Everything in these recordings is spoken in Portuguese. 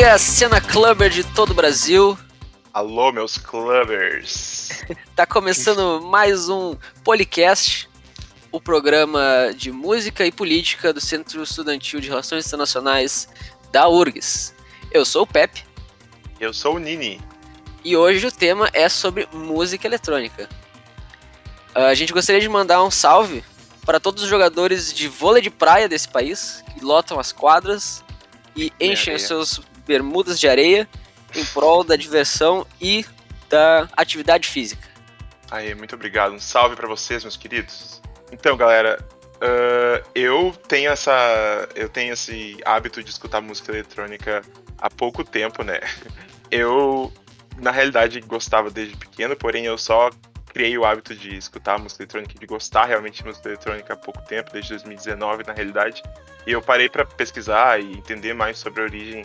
dia, cena clubber de todo o Brasil. Alô, meus clubbers. tá começando mais um Policast, o programa de música e política do Centro Estudantil de Relações Internacionais da URGS. Eu sou o Pepe. Eu sou o Nini. E hoje o tema é sobre música eletrônica. Ah, a gente gostaria de mandar um salve para todos os jogadores de vôlei de praia desse país, que lotam as quadras e enchem os seus bermudas de areia em prol da diversão e da atividade física. Aí, muito obrigado. Um salve para vocês, meus queridos. Então, galera, uh, eu tenho essa, eu tenho esse hábito de escutar música eletrônica há pouco tempo, né? Eu, na realidade, gostava desde pequeno, porém eu só criei o hábito de escutar música eletrônica, de gostar realmente de música eletrônica há pouco tempo, desde 2019, na realidade. E eu parei para pesquisar e entender mais sobre a origem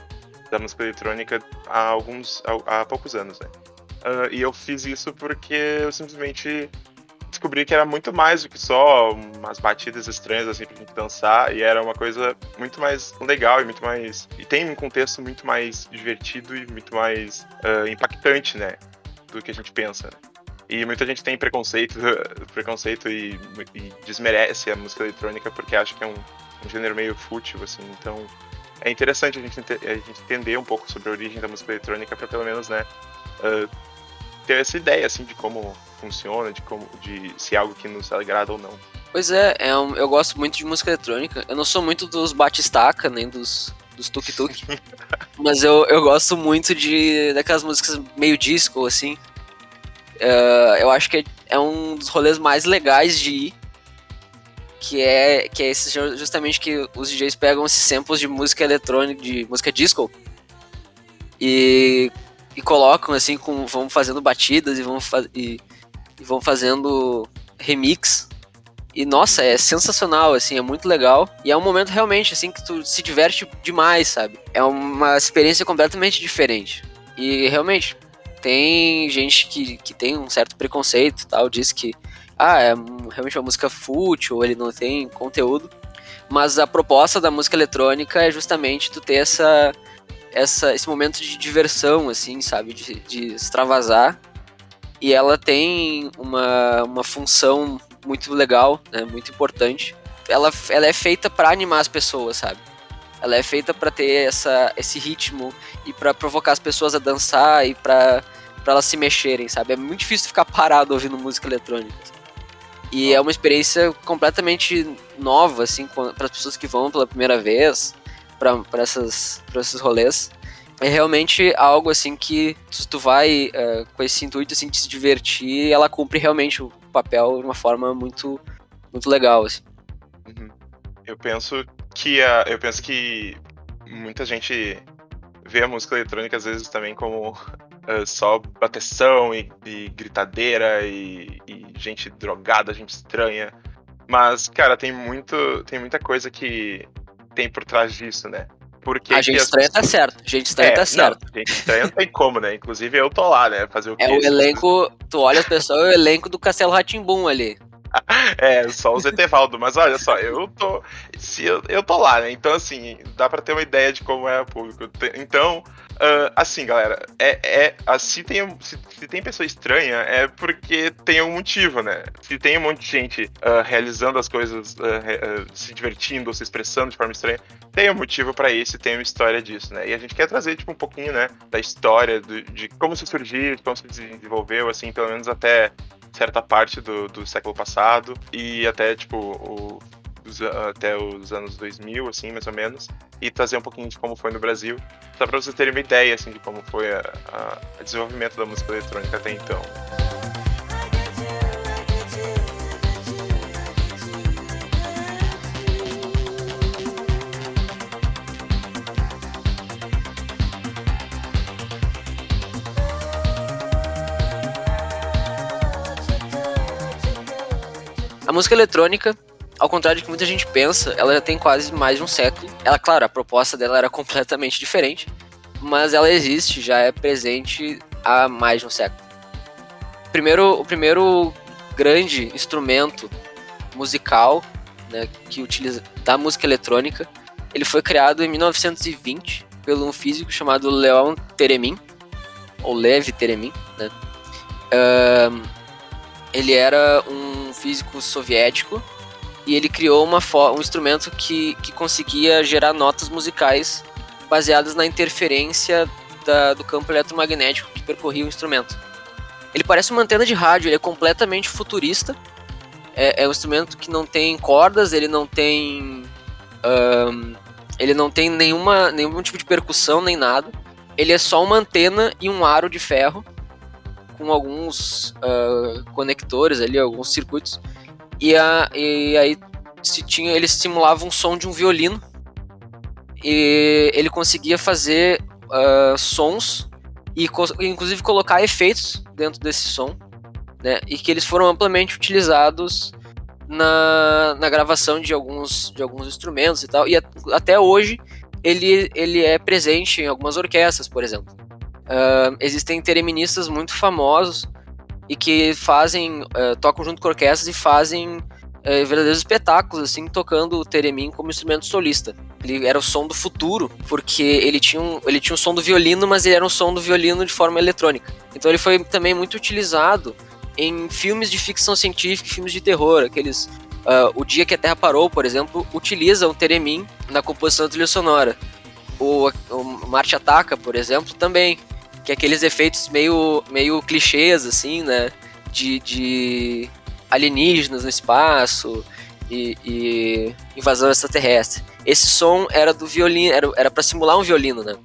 da música eletrônica há alguns há, poucos anos, né? Uh, e eu fiz isso porque eu simplesmente descobri que era muito mais do que só umas batidas estranhas assim pra gente dançar e era uma coisa muito mais legal e muito mais e tem um contexto muito mais divertido e muito mais uh, impactante, né, do que a gente pensa. Né? E muita gente tem preconceito, preconceito e, e, desmerece a música eletrônica porque acha que é um, um gênero meio fútil, assim. Então é interessante a gente, a gente entender um pouco sobre a origem da música eletrônica para pelo menos, né, uh, ter essa ideia, assim, de como funciona, de como, de se é algo que nos agrada ou não. Pois é, é um, eu gosto muito de música eletrônica. Eu não sou muito dos batistaca, nem dos dos tuk-tuk. mas eu, eu gosto muito de daquelas músicas meio disco, assim. Uh, eu acho que é, é, um dos rolês mais legais de ir. Que é, que é esse, justamente que os DJs pegam esses samples de música eletrônica, de música disco, e, e colocam assim, com, vão fazendo batidas e vão, e, e vão fazendo remix. E nossa, é sensacional, assim, é muito legal. E é um momento realmente, assim, que tu se diverte demais, sabe? É uma experiência completamente diferente. E realmente, tem gente que, que tem um certo preconceito tal, diz que ah, é realmente uma música fútil, ele não tem conteúdo. Mas a proposta da música eletrônica é justamente tu ter essa, essa, esse momento de diversão, assim, sabe? De, de extravasar. E ela tem uma, uma função muito legal, né? Muito importante. Ela, ela é feita para animar as pessoas, sabe? Ela é feita para ter essa, esse ritmo e para provocar as pessoas a dançar e para elas se mexerem, sabe? É muito difícil ficar parado ouvindo música eletrônica. E é uma experiência completamente nova, assim, para as pessoas que vão pela primeira vez para esses rolês. É realmente algo, assim, que tu, tu vai uh, com esse intuito, assim, de se divertir, ela cumpre realmente o papel de uma forma muito, muito legal, assim. Uhum. Eu penso que a, eu penso que muita gente vê a música eletrônica às vezes também como uh, só bateção e, e gritadeira e, gente drogada, gente estranha. Mas, cara, tem muito. Tem muita coisa que tem por trás disso, né? Porque a gente estranha tá certo. A gente estranha é, tá certo. Não, gente estranha não tem como, né? Inclusive eu tô lá, né? Fazer o quê? É o elenco. Tu olha as pessoas, é o elenco do Castelo Ratimbum ali. é, só o Zetevaldo, mas olha só, eu tô. Se eu, eu tô lá, né? Então, assim, dá pra ter uma ideia de como é o público. Então, uh, assim, galera, é, é, ah, se, tem, se, se, tem pessoa estranha, é porque tem um motivo, né? Se tem um monte de gente uh, realizando as coisas, se divertindo ou se expressando de forma estranha, tem um motivo para isso tem uma história disso, né? E a gente quer trazer, tipo, um pouquinho, né, da história, do, de como se surgiu, de como se desenvolveu, assim, pelo menos até certa parte do, do século passado e até, tipo, o, os, até os anos 2000, assim, mais ou menos, e trazer um pouquinho de como foi no Brasil, só para vocês terem uma ideia, assim, de como foi o desenvolvimento da música eletrônica até então. música eletrônica, ao contrário do que muita gente pensa, ela já tem quase mais de um século. Ela, claro, a proposta dela era completamente diferente, mas ela existe, já é presente há mais de um século. Primeiro, o primeiro grande instrumento musical né, que utiliza da música eletrônica, ele foi criado em 1920 pelo um físico chamado Leon Teremin, ou Lev Teremin, né? Uh, ele era um físico soviético e ele criou uma um instrumento que, que conseguia gerar notas musicais baseadas na interferência da, do campo eletromagnético que percorria o instrumento. Ele parece uma antena de rádio, ele é completamente futurista. É, é um instrumento que não tem cordas, ele não tem. Um, ele não tem nenhuma, nenhum tipo de percussão nem nada. Ele é só uma antena e um aro de ferro com alguns uh, conectores ali, alguns circuitos. E, a, e aí se tinha, ele simulava um som de um violino. E ele conseguia fazer uh, sons e inclusive colocar efeitos dentro desse som, né? E que eles foram amplamente utilizados na, na gravação de alguns, de alguns instrumentos e tal. E até hoje ele, ele é presente em algumas orquestras, por exemplo. Uh, existem tereministas muito famosos e que fazem, uh, tocam junto com orquestras e fazem é, verdadeiros espetáculos, assim, tocando o Teremin como instrumento solista. Ele era o som do futuro, porque ele tinha, um, ele tinha um som do violino, mas ele era um som do violino de forma eletrônica. Então ele foi também muito utilizado em filmes de ficção científica, filmes de terror, aqueles Uh, o Dia que a Terra Parou, por exemplo, utiliza o Teremin na composição da trilha sonora. O, o Marte Ataca, por exemplo, também. Que é aqueles efeitos meio, meio clichês, assim, né? De, de alienígenas no espaço e, e invasão extraterrestre. Esse som era do violino, era para simular um violino, né?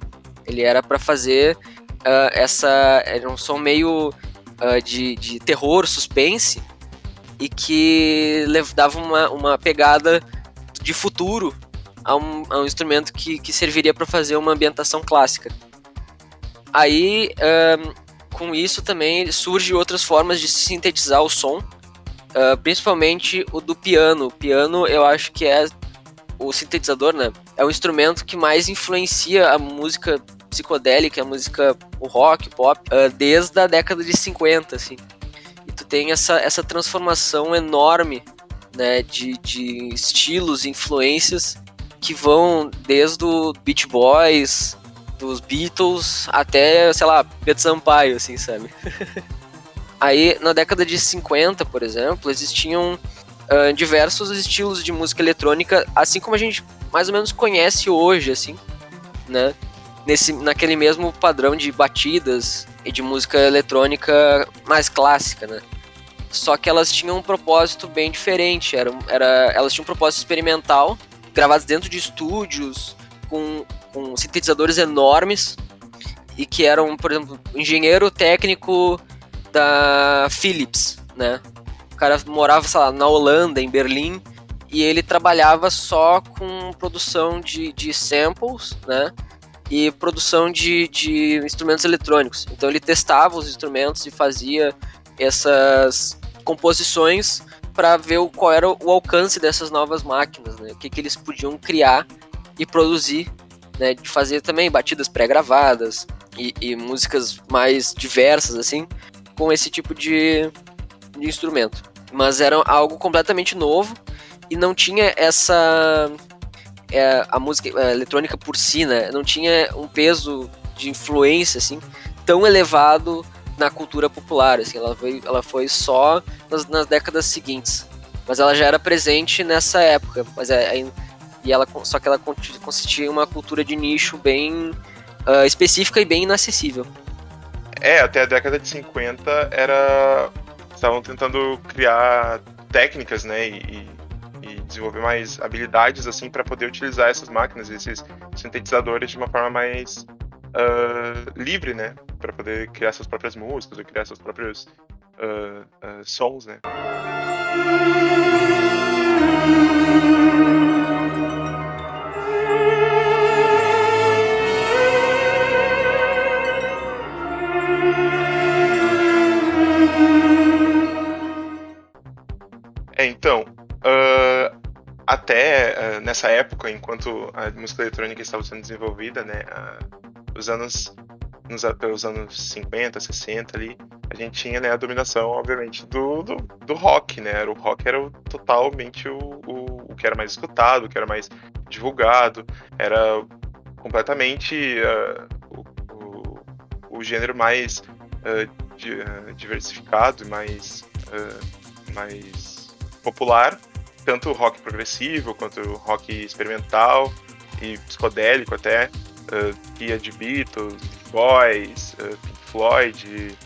Ele era para fazer uh, essa. Era um som meio uh, de, de terror, suspense, e que dava uma, uma pegada de futuro a um, a um instrumento que, que serviria para fazer uma ambientação clássica. Aí, com isso também surgem outras formas de sintetizar o som, Uh, principalmente o do piano. O piano, eu acho que é o sintetizador, né? É o instrumento que mais influencia a música psicodélica, a música, o rock, o pop, uh, desde a década de 50, assim. E tu tem essa, essa transformação enorme, né, de, de estilos, influências que vão desde o Beach Boys, dos Beatles, até, sei lá, Pedro Sampaio, assim, sabe? Aí, na década de 50, por exemplo, existiam uh, diversos estilos de música eletrônica, assim como a gente mais ou menos conhece hoje, assim, né? Nesse, naquele mesmo padrão de batidas e de música eletrônica mais clássica, né? Só que elas tinham um propósito bem diferente. Era, era, elas tinham um propósito experimental, gravadas dentro de estúdios, com, com sintetizadores enormes, e que eram, por exemplo, engenheiro técnico da Philips, né? O cara morava, sei lá, na Holanda, em Berlim, e ele trabalhava só com produção de, de samples, né? E produção de, de instrumentos eletrônicos. Então ele testava os instrumentos e fazia essas composições para ver o, qual era o alcance dessas novas máquinas, né? O que, que eles podiam criar e produzir, né? De fazer também batidas pré-gravadas e, e músicas mais diversas, assim, com esse tipo de, de instrumento. Mas era algo completamente novo e não tinha essa. É, a música a eletrônica por si, né? Não tinha um peso de influência assim tão elevado na cultura popular. Assim, ela, foi, ela foi só nas, nas décadas seguintes. Mas ela já era presente nessa época. Mas é, é e ela, só que ela consistia em uma cultura de nicho bem uh, específica e bem inacessível. É, até a década de 50 era. Estavam tentando criar técnicas, né? E, e desenvolver mais habilidades, assim, para poder utilizar essas máquinas, esses sintetizadores de uma forma mais uh, livre, né? Para poder criar suas próprias músicas, ou criar seus próprios uh, uh, sons, né? Então, uh, até uh, nessa época, enquanto a música eletrônica estava sendo desenvolvida, né, uh, os anos nos os anos 50, 60 ali, a gente tinha né, a dominação, obviamente, do, do, do rock, né? O rock era totalmente o, o, o, que era mais escutado, o que era mais divulgado, era completamente uh, o, o, gênero mais uh, di, diversificado e mais, mais popular, tanto rock progressivo quanto rock experimental e psicodélico até, é de Beatles, Boys, Pink Floyd,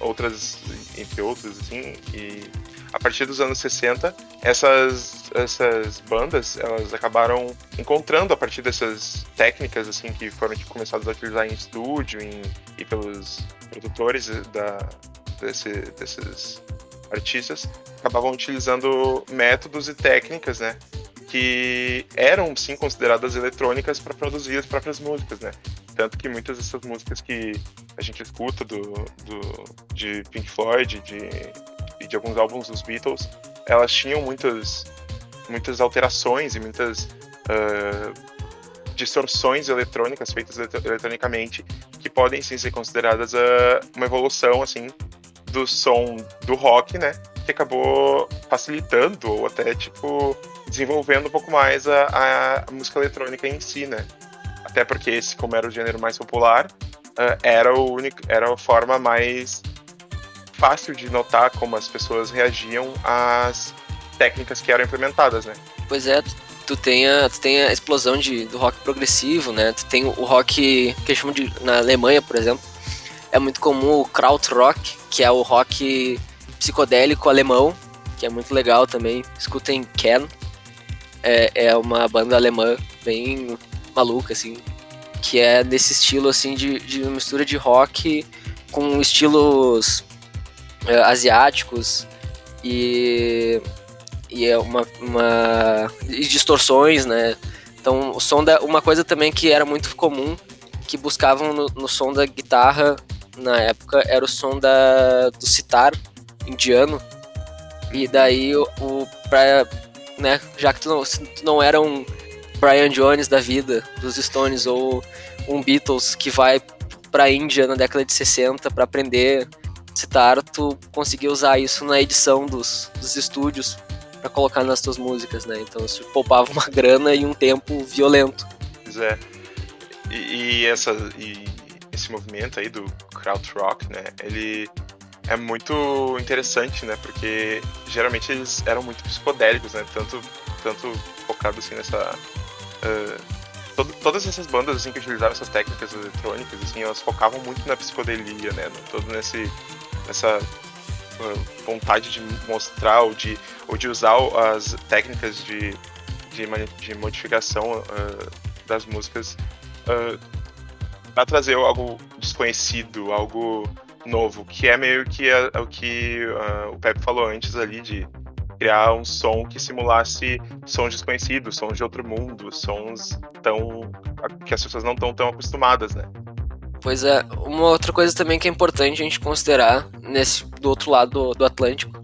outras, entre outros, assim, e a partir dos anos 60, essas, essas bandas elas acabaram encontrando a partir dessas técnicas assim que foram começadas a utilizar em estúdio em, e pelos produtores da, desse, desses artistas, acabavam utilizando métodos e técnicas, né, que eram sim consideradas eletrônicas para produzir as próprias músicas, né? Tanto que muitas dessas músicas que a gente escuta do, do de Pink Floyd, de e de alguns álbuns dos Beatles, elas tinham muitas, muitas alterações e muitas uh, distorções eletrônicas feitas eletronicamente que podem sim ser consideradas uh, uma evolução assim do som do rock, né? Que acabou facilitando ou até tipo desenvolvendo um pouco mais a, a música eletrônica em si, né? Até porque esse, como era o gênero mais popular, uh, era, o único, era a forma mais fácil de notar como as pessoas reagiam às técnicas que eram implementadas, né? Pois é, tu tem a, tu tem a explosão de, do rock progressivo, né? Tu tem o rock que chamam de na Alemanha, por exemplo, é muito comum o krautrock, que é o rock psicodélico alemão, que é muito legal também. Escutem Ken, é, é uma banda alemã bem maluca assim, que é desse estilo assim de, de mistura de rock com estilos uh, asiáticos e, e é uma, uma e distorções, né? Então o som da uma coisa também que era muito comum que buscavam no, no som da guitarra na época era o som da do sitar indiano e daí o, o pra, né, já que tu não, tu não era um Brian Jones da vida dos Stones ou um Beatles que vai pra Índia na década de 60 para aprender citar, tu conseguir usar isso na edição dos, dos estúdios para colocar nas tuas músicas, né? Então isso poupava uma grana e um tempo violento. Pois é. E, e essa, e movimento aí do krautrock, né? Ele é muito interessante, né? Porque geralmente eles eram muito psicodélicos, né? Tanto, tanto focado assim nessa... Uh, todas essas bandas assim que utilizavam essas técnicas eletrônicas assim elas focavam muito na psicodelia né todo nesse essa uh, vontade de mostrar ou de, ou de usar as técnicas de, de, de modificação uh, das músicas uh, trazer algo desconhecido, algo novo, que é meio que o que uh, o Pepe falou antes ali de criar um som que simulasse sons desconhecidos, sons de outro mundo, sons tão que as pessoas não estão tão acostumadas, né? Pois é, uma outra coisa também que é importante a gente considerar nesse do outro lado do, do Atlântico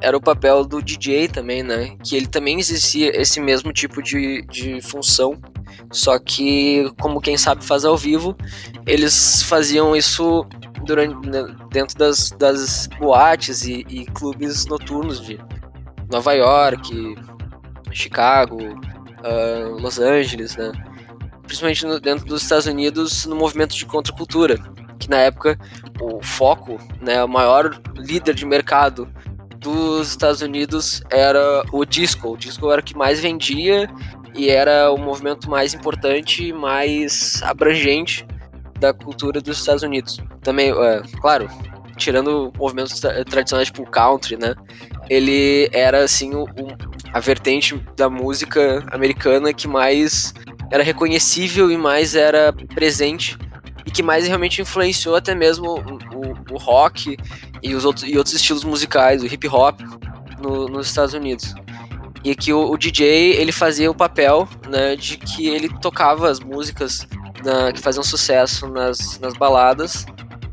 era o papel do DJ também, né? Que ele também exercia esse mesmo tipo de, de função, só que como quem sabe faz ao vivo, eles faziam isso durante né, dentro das, das boates e, e clubes noturnos de Nova York, Chicago, uh, Los Angeles, né? principalmente no, dentro dos Estados Unidos, no movimento de contracultura, que na época o foco, né, o maior líder de mercado dos Estados Unidos era o disco. O disco era o que mais vendia e era o movimento mais importante, mais abrangente da cultura dos Estados Unidos. Também, é, claro, tirando movimentos tradicionais tipo country, né? Ele era assim o, o, a vertente da música americana que mais era reconhecível e mais era presente e que mais realmente influenciou até mesmo o, o, o rock e os outros, e outros estilos musicais, o hip hop no, nos Estados Unidos. E que o, o, DJ ele fazia o papel né, de que ele tocava as músicas na, que faziam sucesso nas, nas baladas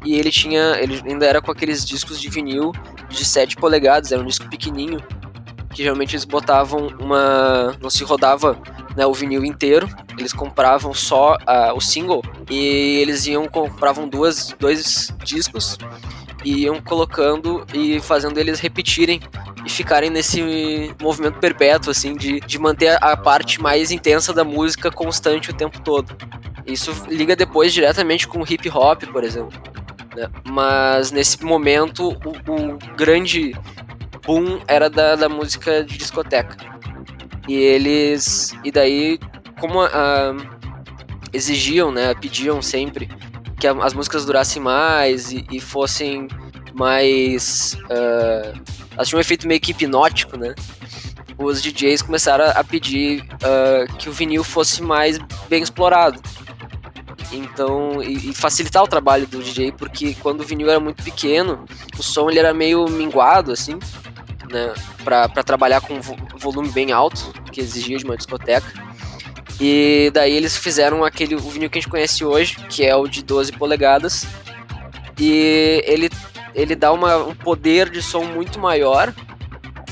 e ele tinha ele ainda era com aqueles discos de vinil de 7 polegadas, era um disco pequenininho que geralmente eles botavam uma. não se rodava né, o vinil inteiro, eles compravam só uh, o single e eles iam compravam duas, dois discos e iam colocando e fazendo eles repetirem e ficarem nesse movimento perpétuo, assim, de, de manter a parte mais intensa da música constante o tempo todo. Isso liga depois diretamente com o hip hop, por exemplo. Né? Mas nesse momento, o, o grande boom era da, da música de discoteca. E eles. E daí, como exigiam, né? Pediam sempre que as músicas durassem mais e, e fossem mais. Uh, elas tinham um efeito meio que hipnótico, né? Os DJs começaram a pedir uh, que o vinil fosse mais bem explorado. Então, e, e, facilitar o trabalho do DJ, porque quando o vinil era muito pequeno, o som ele era meio minguado, assim, né? Pra, pra trabalhar com volume bem alto, que exigia de uma discoteca. E daí eles fizeram aquele o vinil que a gente conhece hoje, que é o de 12 polegadas. E ele ele dá uma, um poder de som muito maior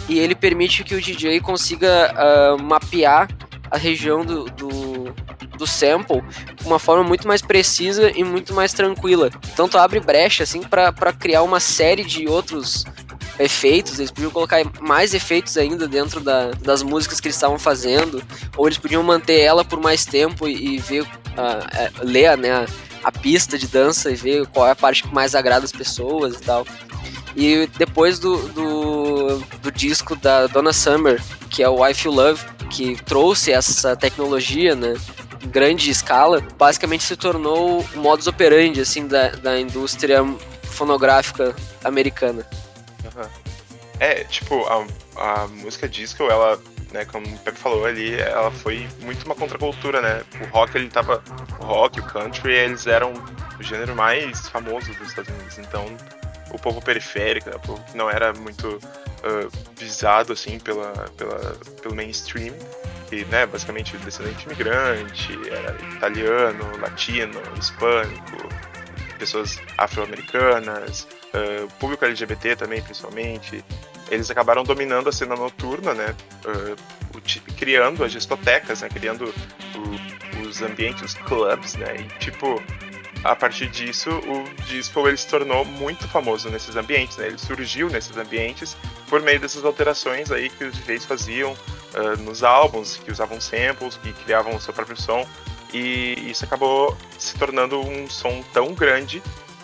e ele permite que o DJ consiga uh, mapear a região do, do, do sample de uma forma muito mais precisa e muito mais tranquila. Então tu abre brecha assim para criar uma série de outros efeitos, eles podiam colocar mais efeitos ainda dentro da, das músicas que eles estavam fazendo, ou eles podiam manter ela por mais tempo e, e ver, uh, ler né, a pista de dança e ver qual é a parte que mais agrada as pessoas e tal. E depois do, do, do disco da Donna Summer, que é o I Feel Love, que trouxe essa tecnologia, né? Em grande escala, basicamente se tornou o modus operandi, assim, da, da indústria fonográfica americana. Uhum. É, tipo, a, a música disco, ela né, como o Pepe falou ali, ela foi muito uma contracultura, né? O rock, ele tava. O rock, o country, eles eram o gênero mais famoso dos Estados Unidos. Então, o povo periférico, né, o povo que não era muito uh, visado, assim, pela, pela, pelo mainstream, que, né, basicamente descendente imigrante, era italiano, latino, hispânico, pessoas afro-americanas, uh, público LGBT também, principalmente, eles acabaram dominando a cena noturna, né? Uh, criando as discotecas, né? Criando o, os ambientes, os clubs, né? E, tipo, a partir disso, o disco ele se tornou muito famoso nesses ambientes, né? Ele surgiu nesses ambientes por meio dessas alterações aí que os DJs faziam uh, nos álbuns, que usavam samples, que criavam o seu próprio som. E isso acabou se tornando um som tão grande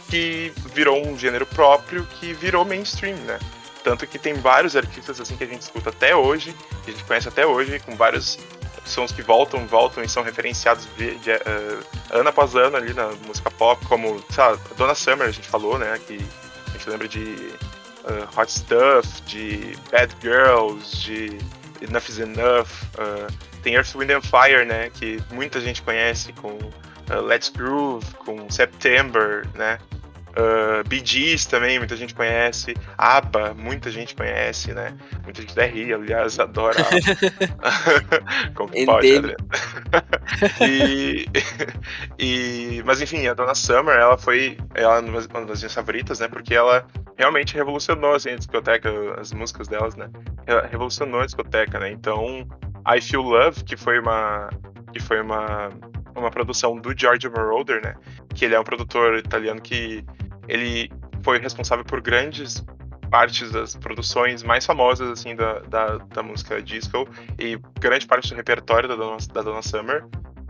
que virou um gênero próprio que virou mainstream, né? Tanto que tem vários artistas assim que a gente escuta até hoje, que a gente conhece até hoje, com vários sons que voltam, voltam e são referenciados de, de, uh, ano após ano ali na música pop, como, sabe, Donna Summer a gente falou, né, que a gente lembra de uh, Hot Stuff, de Bad Girls, de Enough is Enough, uh, tem Earth, Wind and Fire, né, que muita gente conhece com Let's Groove, com September, né, Uh, Bee Gees também, muita gente conhece. ABBA, muita gente conhece, né? Muita gente até ri, aliás, adora Como que pode, Adriano? e, e, mas enfim, a Dona Summer, ela foi ela, uma das minhas favoritas, né? Porque ela realmente revolucionou assim, a discoteca, as músicas delas, né? Ela revolucionou a discoteca, né? Então, I Feel Love, que foi uma que foi uma uma produção do Giorgio Moroder, né? Que ele é um produtor italiano que ele foi responsável por grandes partes das produções mais famosas assim da, da, da música disco e grande parte do repertório da Donna, da Donna Summer.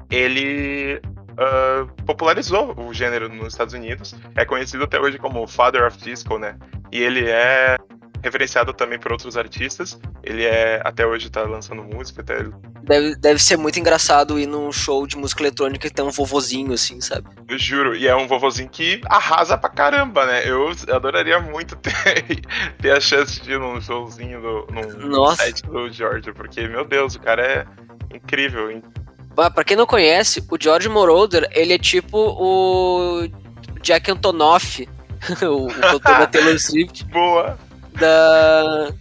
Ele uh, popularizou o gênero nos Estados Unidos. É conhecido até hoje como Father of Disco né? E ele é referenciado também por outros artistas. Ele é até hoje tá lançando música, até deve, deve ser muito engraçado ir num show de música eletrônica e ter um vovozinho assim, sabe? Eu juro, e é um vovozinho que arrasa pra caramba, né? Eu adoraria muito ter, ter a chance de ir num showzinho do, num Nossa. set do George, porque meu Deus, o cara é incrível. Bah, pra quem não conhece, o George Moroder, ele é tipo o Jack Antonoff, o, o cantor da Taylor Swift. Boa! Da,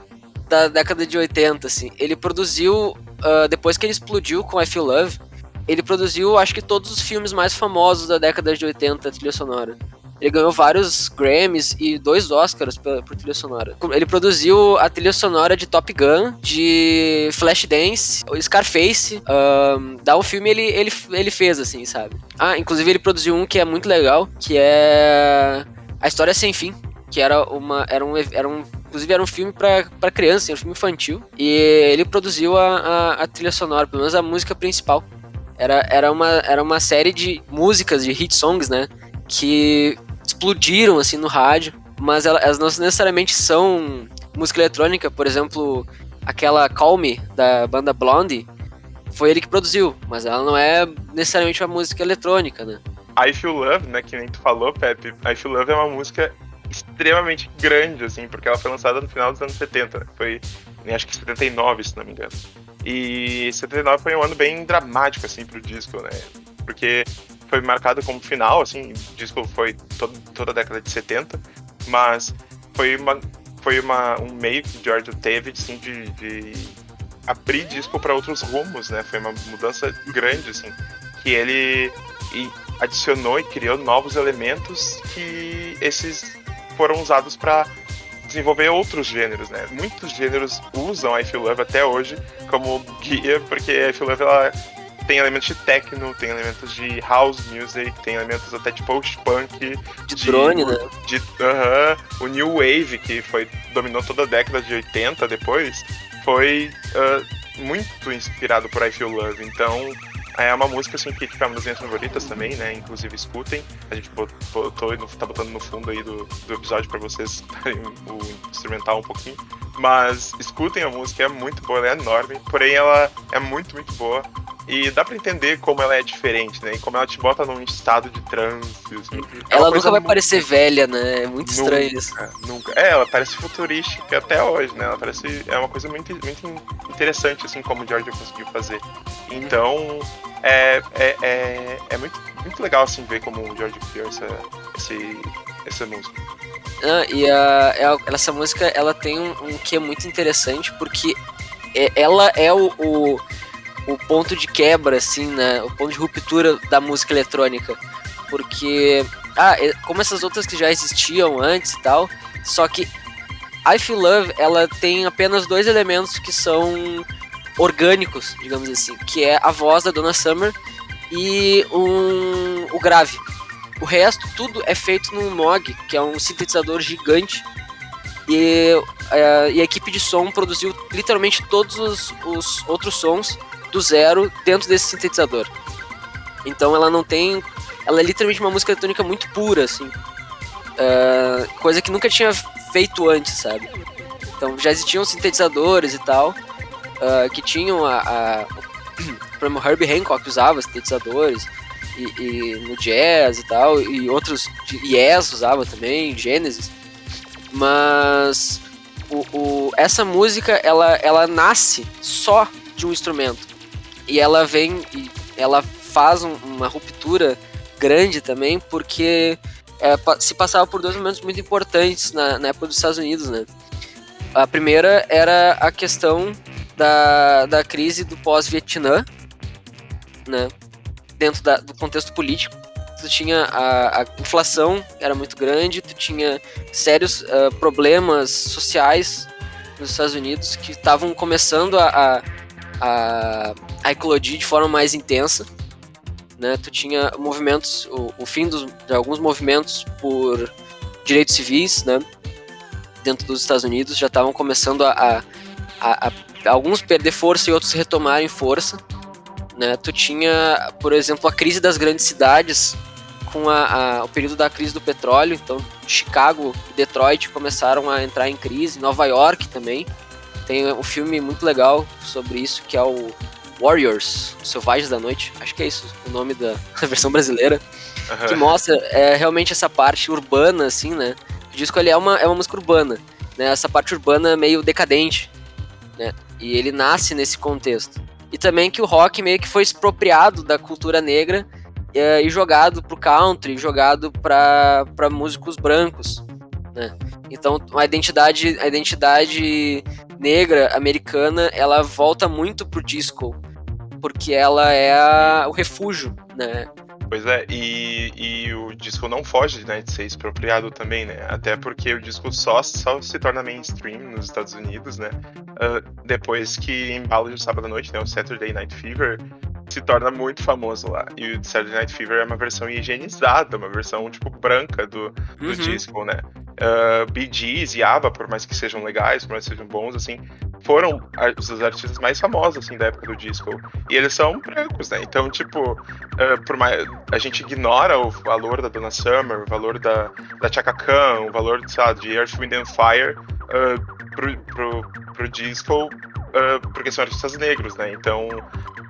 da década de 80, assim. Ele produziu, uh, depois que ele explodiu com I Feel Love, ele produziu, acho que todos os filmes mais famosos da década de 80, trilha sonora. Ele ganhou vários Grammys e dois Oscars por, trilha sonora. Ele produziu a trilha sonora de Top Gun, de Flashdance, Scarface. Um, dá um filme ele, ele, ele fez, assim, sabe? Ah, inclusive ele produziu um que é muito legal, que é A História Sem Fim, que era, uma, era, um, era um inclusive era um filme para criança, um filme infantil. E ele produziu a, a, a, trilha sonora, pelo menos a música principal. Era, era, uma, era uma série de músicas, de hit songs, né? Que explodiram assim no rádio, mas elas, não necessariamente são música eletrônica, por exemplo, aquela Call Me da banda Blondie, foi ele que produziu, mas ela não é necessariamente uma música eletrônica, né? I Feel Love, né, que nem tu falou, Pepe, I Feel Love é uma música extremamente grande, assim, porque ela foi lançada no final dos anos 70, né? foi, acho que 79, se não me engano. E 79 foi um ano bem dramático, assim, pro disco, né, porque foi marcado como final, assim, o disco foi todo, toda a década de 70, mas foi uma foi uma, um meio que o George teve assim, de, de abrir disco para outros rumos, né? Foi uma mudança grande, assim, que ele adicionou e criou novos elementos que esses foram usados para desenvolver outros gêneros, né? Muitos gêneros usam I Feel Love até hoje como guia, porque I Feel Love ela tem elementos de techno, tem elementos de house music, tem elementos até de post-punk. De, de, drone, né? De, uh -huh, o New Wave, que foi, dominou toda a década de 80 depois, foi uh, muito inspirado por I Feel Love. Então, é uma música assim, que é uma das minhas favoritas também, né? Inclusive escutem. A gente botou tá botando no fundo aí do, do episódio para vocês o instrumental um pouquinho. Mas escutem a música, é muito boa, ela é enorme, porém ela é muito, muito boa. E dá pra entender como ela é diferente, né? E como ela te bota num estado de transe. Assim. É ela nunca vai muito... parecer velha, né? É muito nunca, estranho isso. Nunca. É, ela parece futurística até hoje, né? Ela parece. É uma coisa muito, muito interessante, assim, como o George conseguiu fazer. Então, é, é, é, é muito, muito legal, assim, ver como o George criou essa, esse, essa música. Ah, e a, é essa música, ela tem um, um que é muito interessante, porque é, ela é o, o o ponto de quebra, assim, né? O ponto de ruptura da música eletrônica. Porque, ah, como essas outras que já existiam antes e tal, só que I Feel Love, ela tem apenas dois elementos que são orgânicos, digamos assim, que é a voz da Donna Summer e um, o grave. O resto, tudo é feito num Moog, que é um sintetizador gigante. E, uh, e a equipe de som produziu literalmente todos os, os outros sons do zero dentro desse sintetizador. Então ela não tem. Ela é literalmente uma música eletrônica muito pura, assim. Uh, coisa que nunca tinha feito antes, sabe? Então já existiam sintetizadores e tal, uh, que tinham a. a o Herbie Hancock usava sintetizadores, e, e, no jazz e tal, e outros. Yes usava também, Genesis. Mas. O, o, essa música ela, ela nasce só de um instrumento e ela vem e ela faz um, uma ruptura grande também, porque é, se passava por dois momentos muito importantes na, na época dos Estados Unidos, né? A primeira era a questão da, da crise do pós-Vietnã, né? Dentro da, do contexto político. Tu tinha a, a, inflação, era muito grande, tu tinha sérios uh, problemas sociais nos Estados Unidos que estavam começando a, a, a a eclodir de forma mais intensa. Né? Tu tinha movimentos, o, o fim dos, de alguns movimentos por direitos civis, né? dentro dos Estados Unidos já estavam começando a, a, a, a, alguns perder força e outros retomarem força. Né? Tu tinha, por exemplo, a crise das grandes cidades com a, o período da crise do petróleo. Então, Chicago e Detroit começaram a entrar em crise, Nova York também. Tem um filme muito legal sobre isso que é o Warriors, Selvagens da Noite, acho que é isso o nome da versão brasileira, uhum. que mostra é, realmente essa parte urbana, assim, né? O disco ele é uma, é uma música urbana, né? Essa parte urbana meio decadente, né? E ele nasce nesse contexto. E também que o rock meio que foi expropriado da cultura negra é, e jogado pro country, jogado para músicos brancos, né? Então a identidade, a identidade negra americana, ela volta muito pro disco, porque ela é a, o refúgio, né? Pois é, e, e o disco não foge né, de ser expropriado também, né? Até porque o disco só, só se torna mainstream nos Estados Unidos, né? Uh, depois que Embalo de Sábado à Noite, né? O Saturday Night Fever se torna muito famoso lá. E o Saturday Night Fever é uma versão higienizada, uma versão, tipo, branca do, do uhum. disco, né? Uh, Bee Gees e ABBA, por mais que sejam legais, por mais que sejam bons, assim, foram os artistas mais famosos, assim, da época do disco. E eles são brancos, né? Então, tipo, uh, por mais, a gente ignora o valor da Donna Summer, o valor da, da Chaka Khan, o valor, sabe, de Earth, Wind and Fire uh, pro, pro, pro disco, uh, porque são artistas negros, né? Então,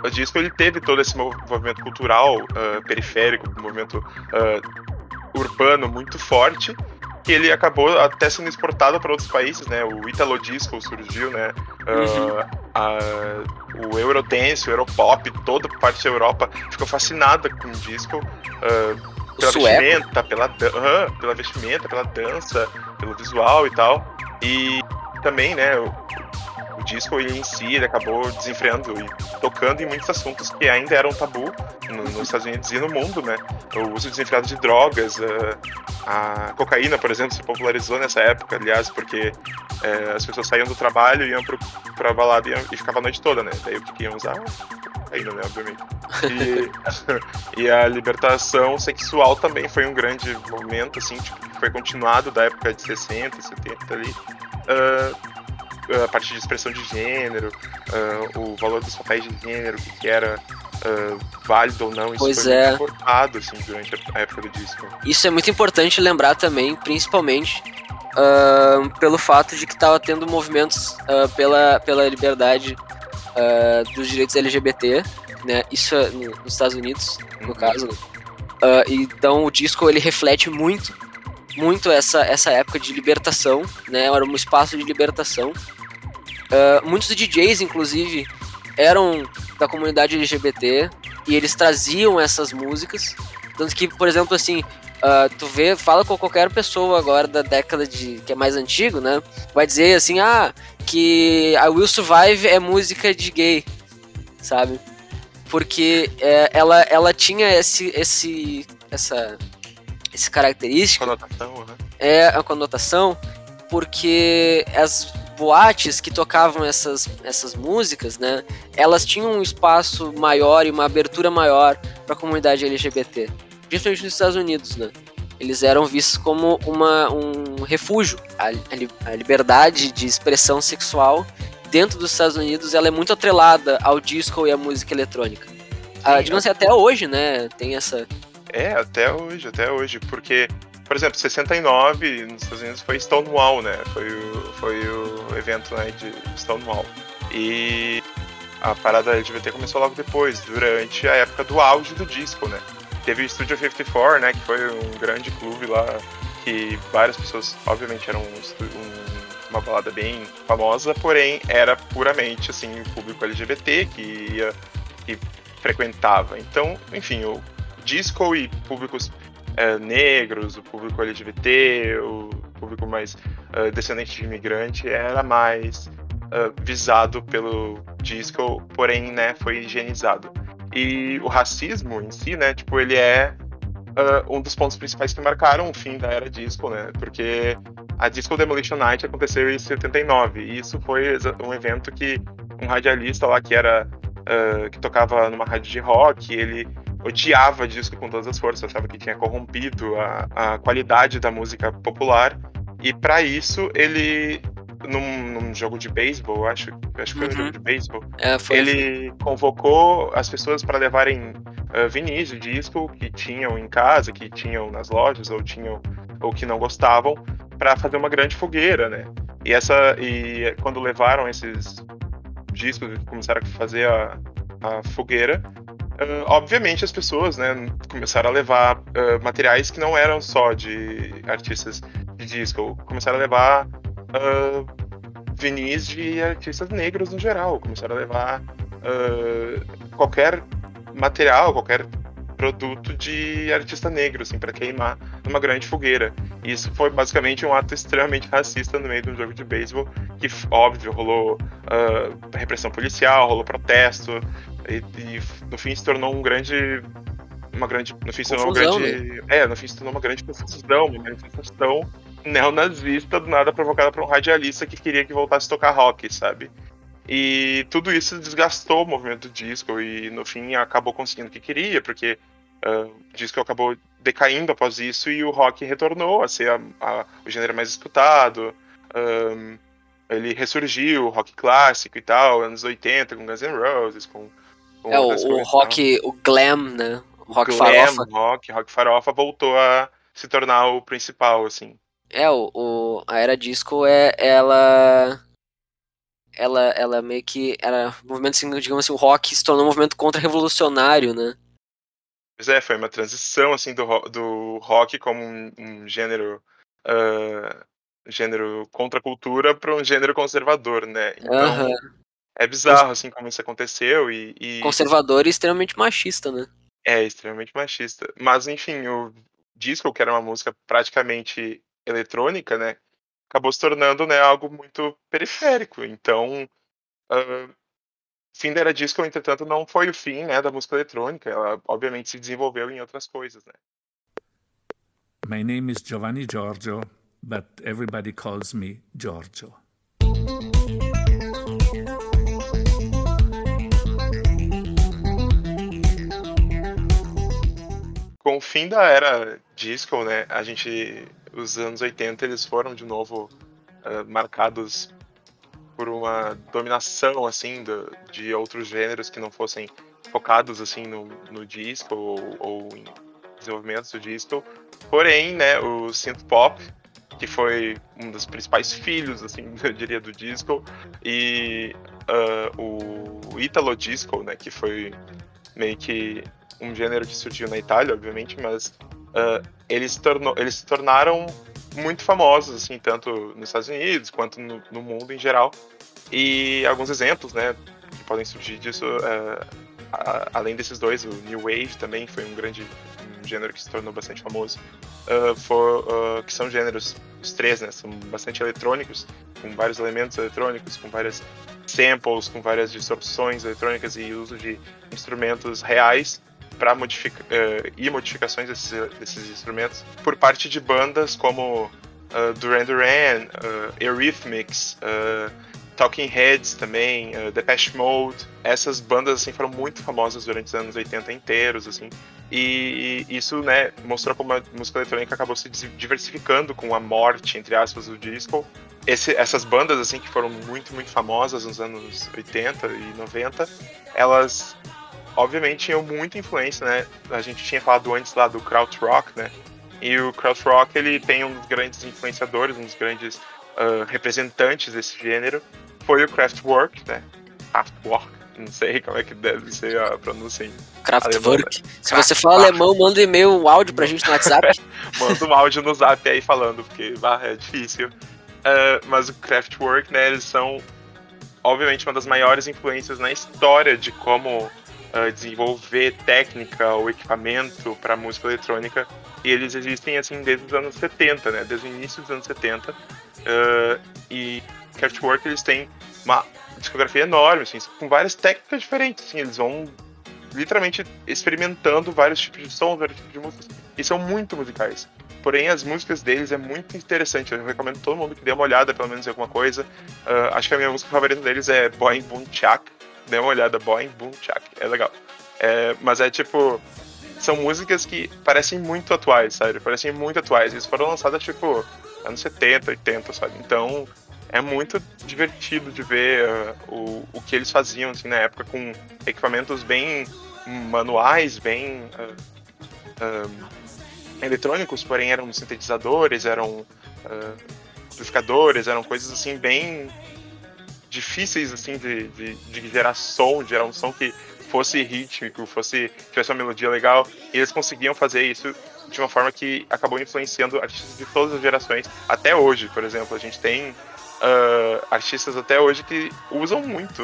o disco ele teve todo esse movimento cultural uh, periférico, movimento uh, urbano muito forte, que ele acabou até sendo exportado para outros países, né? O Italo Disco surgiu, né? Uhum. A, o Eurodance, o Europop, toda parte da Europa ficou fascinada com o disco. pela vestimenta, pela, pela vestimenta, pela dança, pelo visual e tal. E também, né, o, disco em si ele acabou desenfreando e tocando em muitos assuntos que ainda eram tabu no, nos Estados Unidos e no mundo, né? O uso desenfreado de drogas, a, a cocaína, por exemplo, se popularizou nessa época, aliás, porque é, as pessoas saíam do trabalho, iam pro, pra balada e, iam, e ficavam a noite toda, né? Daí o que iam usar? Cocaína, né? Obviamente. E, e a libertação sexual também foi um grande momento, assim, tipo, que foi continuado da época de 60, 70 ali uh, a parte de expressão de gênero, uh, o valor dos papéis de gênero, o que era uh, válido ou não, isso pois foi é. muito importado assim, durante a época do disco. Isso é muito importante lembrar também, principalmente uh, pelo fato de que estava tendo movimentos uh, pela, pela liberdade uh, dos direitos LGBT, né? Isso é nos Estados Unidos, no uhum. caso. Então o disco ele reflete muito muito essa, essa época de libertação, né? Era um espaço de libertação. Uh, muitos DJs, inclusive, eram da comunidade LGBT e eles traziam essas músicas. Tanto que, por exemplo, assim, uh, tu vê, fala com qualquer pessoa agora da década de que é mais antigo, né? Vai dizer assim, ah, que a Will Survive é música de gay, sabe? Porque é, ela, ela tinha esse, esse, essa esse característico. Conotação, uhum. É a conotação, porque as boates que tocavam essas, essas músicas, né, elas tinham um espaço maior e uma abertura maior para a comunidade LGBT, principalmente nos Estados Unidos, né. Eles eram vistos como uma, um refúgio. A, a liberdade de expressão sexual dentro dos Estados Unidos ela é muito atrelada ao disco e à música eletrônica. Ah, digamos assim, até hoje, né, tem essa é, até hoje, até hoje, porque, por exemplo, 69 nos Estados Unidos foi Stonewall, né? Foi o, foi o evento né, de Stonewall. E a parada LGBT começou logo depois, durante a época do auge do disco, né? Teve o Studio 54, né? Que foi um grande clube lá, que várias pessoas, obviamente, eram um, um, uma balada bem famosa, porém era puramente, assim, o público LGBT que ia, que frequentava. Então, enfim, o disco e públicos é, negros, o público LGBT, o público mais uh, descendente de imigrante era mais uh, visado pelo disco, porém, né, foi higienizado. E o racismo em si, né, tipo, ele é uh, um dos pontos principais que marcaram o fim da era disco, né, porque a Disco Demolition Night aconteceu em 79, e isso foi um evento que um radialista lá que era que tocava numa rádio de rock, ele odiava disco com todas as forças, achava que tinha corrompido a, a qualidade da música popular. E para isso, ele, num, num, jogo de beisebol, acho, acho que foi um jogo uhum. de beisebol, é, ele convocou as pessoas para levarem uh, vinis de disco que tinham em casa, que tinham nas lojas, ou tinham ou que não gostavam, para fazer uma grande fogueira, né? E essa e quando levaram esses discos, começaram a fazer a, a fogueira, Uh, obviamente as pessoas né, começaram a levar uh, materiais que não eram só de artistas de disco, começaram a levar uh, vinis de artistas negros no geral, começaram a levar qualquer material, qualquer produto de artista negro, assim, para queimar numa grande fogueira. E isso foi basicamente um ato extremamente racista no meio de um jogo de beisebol, que óbvio rolou repressão policial, rolou protesto, e, e, no fim se tornou um grande. Uma grande. No fim se tornou uma grande. Né? É, no fim se tornou uma grande confusão, uma manifestação neonazista do nada provocada por um radialista que queria que voltasse a tocar rock, sabe? E tudo isso desgastou o movimento do disco e no fim acabou conseguindo o que queria, porque uh, o disco acabou decaindo após isso e o rock retornou a ser a, a, o gênero mais escutado. Um, ele ressurgiu, o rock clássico e tal, anos 80, com Guns N' Roses, com. com é, o, o rock, o glam, né? O rock glam, farofa. Rock, rock farofa voltou a se tornar o principal, assim. É, o, o a era disco é ela ela, ela meio que era um movimento, assim, digamos assim, o rock se tornou um movimento contra-revolucionário, né? Pois é, foi uma transição, assim, do, do rock como um, um gênero uh, gênero contra a cultura para um gênero conservador, né? Então, é bizarro, assim, como isso aconteceu e... e... Conservador e extremamente machista, né? É, extremamente machista. Mas, enfim, o disco, que era uma música praticamente eletrônica, né? Acabou se tornando né, algo muito periférico. Então, uh, fim da era disco, entretanto, não foi o fim né, da música eletrônica. Ela, obviamente, se desenvolveu em outras coisas. Né? My name is Giovanni Giorgio, but everybody calls me Giorgio. Com o fim da era disco, né, a gente os anos 80 eles foram de novo uh, marcados por uma dominação assim do, de outros gêneros que não fossem focados assim no, no disco ou, ou em desenvolvimentos do disco. Porém, né, o synth pop que foi um dos principais filhos, assim, eu diria, do disco, e uh, o Italo Disco, né, que foi meio que um gênero que surgiu na Itália, obviamente, mas uh, eles, tornou, eles se tornaram muito famosos, assim, tanto nos Estados Unidos quanto no, no mundo em geral. E alguns exemplos, né, que podem surgir disso, uh, a, além desses dois, o New Wave também foi um grande um gênero que se tornou bastante famoso, uh, for, que são gêneros, os três, né, são bastante eletrônicos, com vários elementos eletrônicos, com várias samples, com várias distorções eletrônicas e uso de instrumentos reais para modificar uh, e modificações desses, instrumentos por parte de bandas como uh, Duran Duran, uh, Eurythmics, Talking Heads também, uh, Depeche Mode. Essas bandas assim foram muito famosas durante os anos 80 inteiros, assim. E isso, né, mostrou como a música eletrônica acabou se diversificando com a morte, entre aspas, do disco. Esse, essas bandas, assim, que foram muito, muito famosas nos anos 80 e 90, elas obviamente tinham muita influência, né? A gente tinha falado antes lá do krautrock, né? E o krautrock ele tem um dos grandes influenciadores, um dos grandes uh, representantes desse gênero, foi o Kraftwerk, né? Kraftwerk, não sei como é que deve ser a pronúncia em Kraftwerk. Alemão, né? Se você fala alemão, manda um e-mail, um áudio pra gente no WhatsApp. manda um áudio no zap aí falando, porque bah, é difícil. Uh, mas o Kraftwerk, né, eles são obviamente uma das maiores influências na história de como uh, desenvolver técnica ou equipamento para música eletrônica. E eles existem assim desde os anos 70, né? Desde o início dos anos 70. Uh, ah, e Kraftwerk eles têm uma discografia enorme, assim, com várias técnicas diferentes. Assim, eles vão literalmente experimentando vários tipos de sons, vários tipos de músicas. E são muito musicais. Porém, as músicas deles é muito interessante. Eu recomendo todo mundo que dê uma olhada, pelo menos, em alguma coisa. Uh, acho que a minha música favorita deles é Boing Boom Chak, dê uma olhada, Boing, Boom, Chak. É legal. É, mas é tipo. São músicas que parecem muito atuais, sabe? Parecem muito atuais. Eles foram lançadas, tipo, anos 70, 80, sabe? Então, é muito divertido de ver uh, o, o que eles faziam, assim, na época, com equipamentos bem manuais, bem. Uh, uh, eletrônicos, porém eram sintetizadores, eram amplificadores, eram coisas assim bem difíceis assim de, de, de gerar som, de gerar um som que fosse rítmico, fosse tivesse uma melodia legal, e eles conseguiam fazer isso de uma forma que acabou influenciando artistas de todas as gerações. Até hoje, por exemplo, a gente tem uh, artistas até hoje que usam muito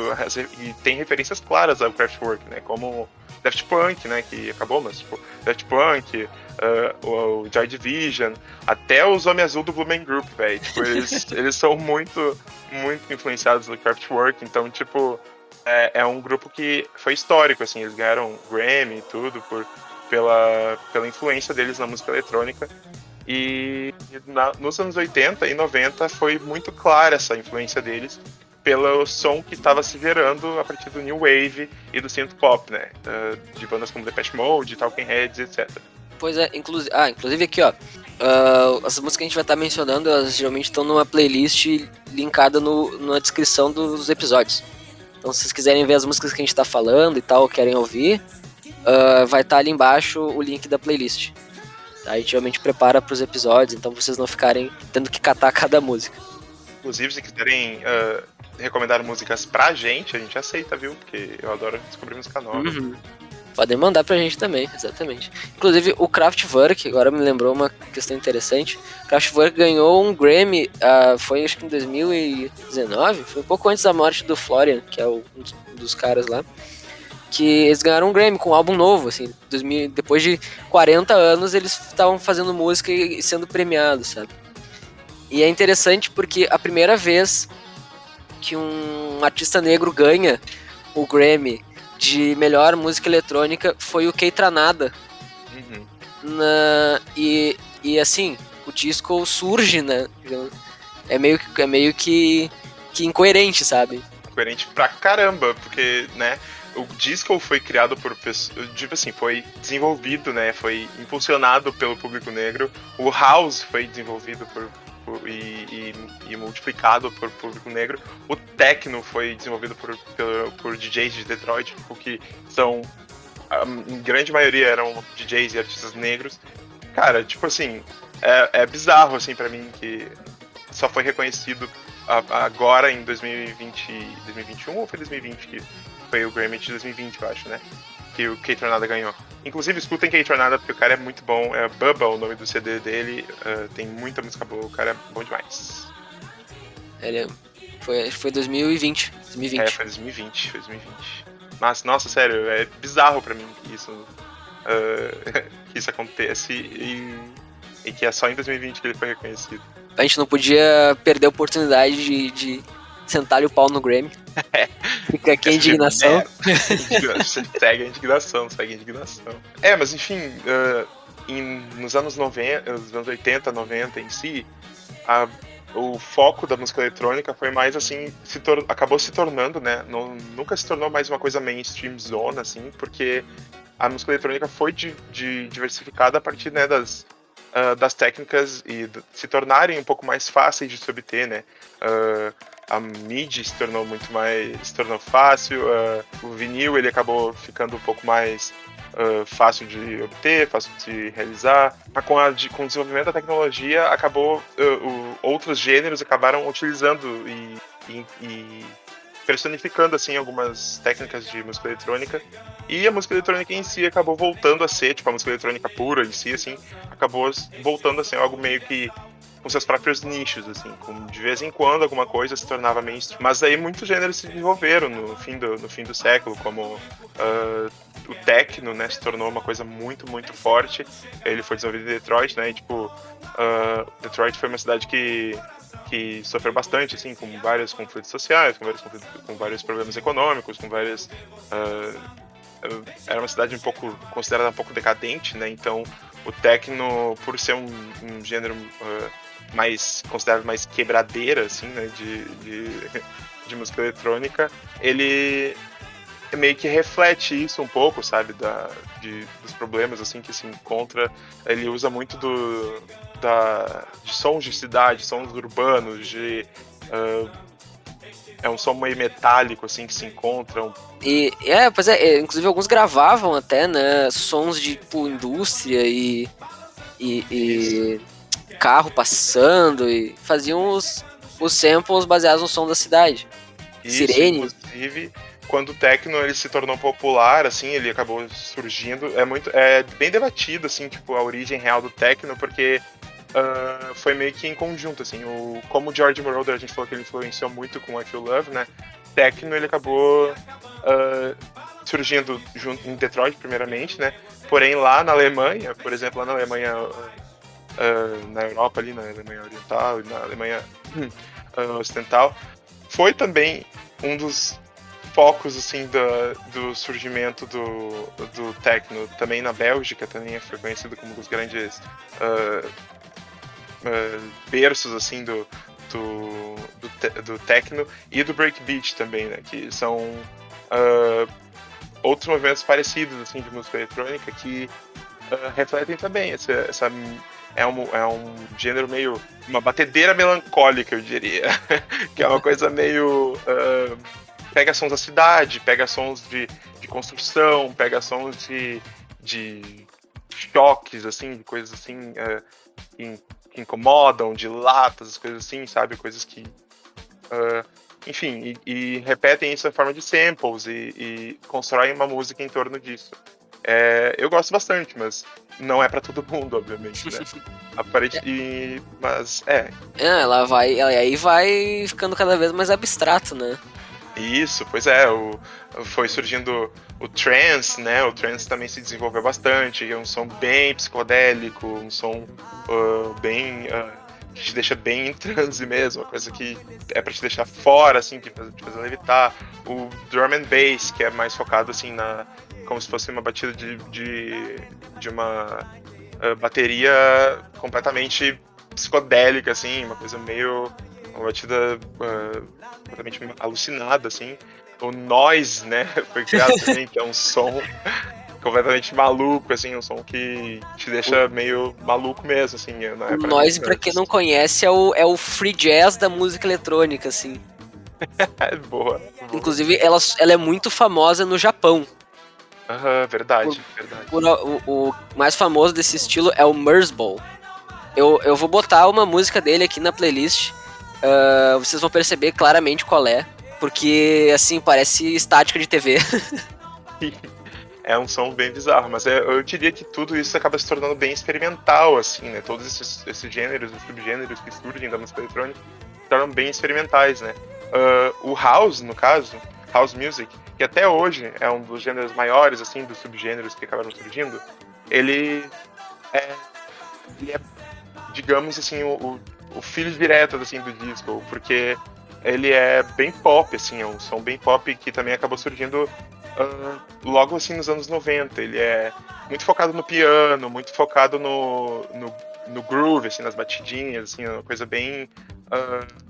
e tem referências claras ao Kraftwerk, né? Como Daft Punk, né? Que acabou, mas tipo, Daft Punk, uh, o, o Joy Division, até os Homem Azul do Blue Man Group, velho. Tipo, eles, eles são muito, muito influenciados no Kraftwerk, então, tipo, é, é, um grupo que foi histórico, assim, eles ganharam Grammy e tudo por, pela, pela influência deles na música eletrônica. E na, nos anos 80 e 90 foi muito clara essa influência deles. pelo som que estava se gerando a partir do New Wave e do synth pop, né? Uh, de bandas como Depeche Mode, Talking Heads, etc. Pois é, inclusive, ah, inclusive aqui, ó. Uh, as músicas que a gente vai estar mencionando, elas geralmente estão numa playlist linkada no, na descrição dos episódios. Então, se vocês quiserem ver as músicas que a gente está falando e tal, querem ouvir, uh, vai estar ali embaixo o link da playlist. Tá? A gente geralmente prepara para os episódios, então vocês não ficarem tendo que catar cada música. Inclusive, se quiserem uh, recomendar músicas pra gente, a gente aceita, viu? Porque eu adoro descobrir música nova. Uhum. Podem mandar pra gente também, exatamente. Inclusive, o Kraftwerk, agora me lembrou uma questão interessante. O Kraftwerk ganhou um Grammy, uh, foi acho que em 2019, foi um pouco antes da morte do Florian, que é o, um dos caras lá. Que eles ganharam um Grammy com um álbum novo, assim. 2000, depois de 40 anos, eles estavam fazendo música e sendo premiados, sabe? E é interessante porque a primeira vez que um artista negro ganha o Grammy de melhor música eletrônica foi o Keitranada. Uhum. Na, e, e assim, o disco surge, né? É meio, é meio que, que incoerente, sabe? Incoerente pra caramba, porque, né? O disco foi criado por pessoas. Tipo assim, foi desenvolvido, né? Foi impulsionado pelo público negro. O House foi desenvolvido por e, e, e, multiplicado por público negro. O techno foi desenvolvido por, por, por DJs de Detroit, que são, em grande maioria, eram DJs e artistas negros. Cara, tipo assim, é, é bizarro, assim, para mim, que só foi reconhecido agora em 2020, 2021 ou foi 2020 que foi o Grammy de 2020, eu acho, né? Que o K-Tornada ganhou. Inclusive, escutem Kate Tornada, porque o cara é muito bom. É Bubba o nome do CD dele. Uh, tem muita música boa, o cara é bom demais. Ele é, foi, foi 2020. 2020. É, foi 2020, foi 2020. Mas, nossa, sério, é bizarro pra mim que isso, uh, que isso acontece e, e que é só em 2020 que ele foi reconhecido. A gente não podia perder a oportunidade de, de sentar o pau no Grammy. Fica aqui a indignação. É, segue a indignação, segue a indignação. É, mas enfim, uh, em, nos anos 90, nos anos 80, 90 em si, a, o foco da música eletrônica foi mais assim, se acabou se tornando, né? Não, nunca se tornou mais uma coisa mainstream zona, assim, porque a música eletrônica foi de, de diversificada a partir né, das, uh, das técnicas e se tornarem um pouco mais fáceis de se obter, né? Uh, a mídia se tornou muito mais. se tornou fácil, uh, o vinil ele acabou ficando um pouco mais uh, fácil de obter, fácil de realizar. Mas com, a, de, com o desenvolvimento da tecnologia, acabou. Uh, o, outros gêneros acabaram utilizando e, e, e personificando assim algumas técnicas de música eletrônica e a música eletrônica em si acabou voltando a ser tipo a música eletrônica pura em si assim acabou voltando a ser algo meio que com seus próprios nichos, assim, com, de vez em quando alguma coisa se tornava mainstream. Mas aí muitos gêneros se desenvolveram no fim do, no fim do século, como uh, o techno, né, se tornou uma coisa muito, muito forte. Ele foi desenvolvido em Detroit, né, e tipo, uh, Detroit foi uma cidade que que sofreu bastante, assim, com vários conflitos sociais, com vários, conflitos, com vários problemas econômicos, com várias... Uh, era uma cidade um pouco considerada um pouco decadente, né? Então o techno, por ser um, um gênero uh, mais considerado mais quebradeira, assim, né, de, de, de, música eletrônica, ele meio que reflete isso um pouco, sabe, da, de, dos problemas, assim, que se encontra. Ele usa muito do, da, de sons de cidade, sons urbanos, de... Uh, é um som meio metálico, assim, que se encontram. E, é, pois é, inclusive alguns gravavam até, né, sons de, tipo, indústria e... e, e carro passando e faziam os, os samples baseados no som da cidade. Isso, Sirene. Inclusive, quando o techno ele se tornou popular, assim, ele acabou surgindo, é muito, é bem debatido, assim, tipo, a origem real do techno, porque uh, foi meio que em conjunto, assim, o, como o George Moroder, a gente falou que ele influenciou muito com I Feel Love, né, techno ele acabou uh, surgindo junto em Detroit, primeiramente, né, porém lá na Alemanha, por exemplo, lá na Alemanha uh, na Europa, ali na Alemanha Oriental e na Alemanha uh, Ocidental, foi também um dos focos assim do, surgimento do, do techno. Também na Bélgica também foi conhecido como um dos grandes uh, berços assim do, do, do te, do techno e do breakbeat também, né? Que são uh, outros movimentos parecidos assim de música eletrônica que uh, refletem também essa, essa é um, é um gênero meio. uma batedeira melancólica, eu diria. que é uma coisa meio. Uh, pega sons da cidade, pega sons de, de construção, pega sons de, de choques, assim, de coisas assim uh, que, que, incomodam, de latas, coisas assim, sabe? Coisas que. Uh, enfim, e, e, repetem isso em forma de samples e, e constroem uma música em torno disso. É, eu gosto bastante, mas não é para todo mundo, obviamente, né? Aparente, mas é. É, ela vai, ela aí vai ficando cada vez mais abstrato, né? Isso, pois é, o, foi surgindo o trance, né? O trance também se desenvolveu bastante, é um som bem psicodélico, um som uh, bem uh, que te deixa bem em transe mesmo, uma coisa que é para te deixar fora, assim, que te fazer levitar. O drum and bass, que é mais focado assim na como se fosse uma batida de, de, de uma uh, bateria completamente psicodélica, assim, uma coisa meio. uma batida uh, completamente alucinada, assim. O noise, né, foi criado também, que é um som completamente maluco, assim, um som que te deixa meio maluco mesmo, assim. Né, é o noise, pra quem não conhece, é o, é o free jazz da música eletrônica, assim. boa, boa. Inclusive, ela, ela é muito famosa no Japão. Aham, verdade, por, verdade. Por, o, o, mais famoso desse estilo é o Merzbow. Eu, eu vou botar uma música dele aqui na playlist. Uh, vocês vão perceber claramente qual é. Porque, assim, parece estática de TV. é um som bem bizarro, mas é, eu diria que tudo isso acaba se tornando bem experimental, assim, né? Todos esses, esses gêneros, os subgêneros que surgem da música eletrônica se tornam bem experimentais, né? Uh, o house, no caso, house music, que até hoje é um dos gêneros maiores, assim, dos subgêneros que acabaram surgindo, ele é, ele é digamos assim, o, o filho direto, assim, do disco, porque ele é bem pop, assim, é um som bem pop que também acabou surgindo uh, logo, assim, nos anos 90. Ele é muito focado no piano, muito focado no, no, no groove, assim, nas batidinhas, assim, uma coisa bem... Uh,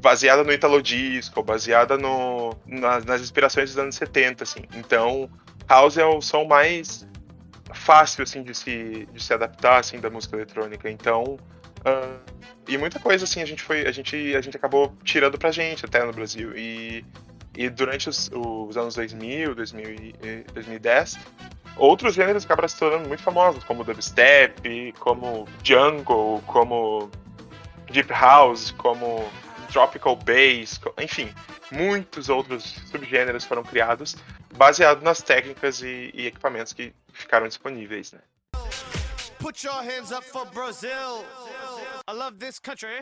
baseada no Italo Disco, baseada no, nas, nas inspirações dos anos 70, assim. Então, House é o som mais fácil, assim, de se, de se adaptar, assim, da música eletrônica. Então, uh, e muita coisa, assim, a gente foi, a gente, a gente acabou tirando pra gente até no Brasil. E, e durante os, os anos 2000, 2000 e 2010, outros gêneros acabaram se tornando muito famosos, como dubstep, como jungle, como deep house, como tropical bass, enfim, muitos outros subgêneros foram criados baseado nas técnicas e, e equipamentos que ficaram disponíveis, né? Put your hands up for Brazil. I love this country.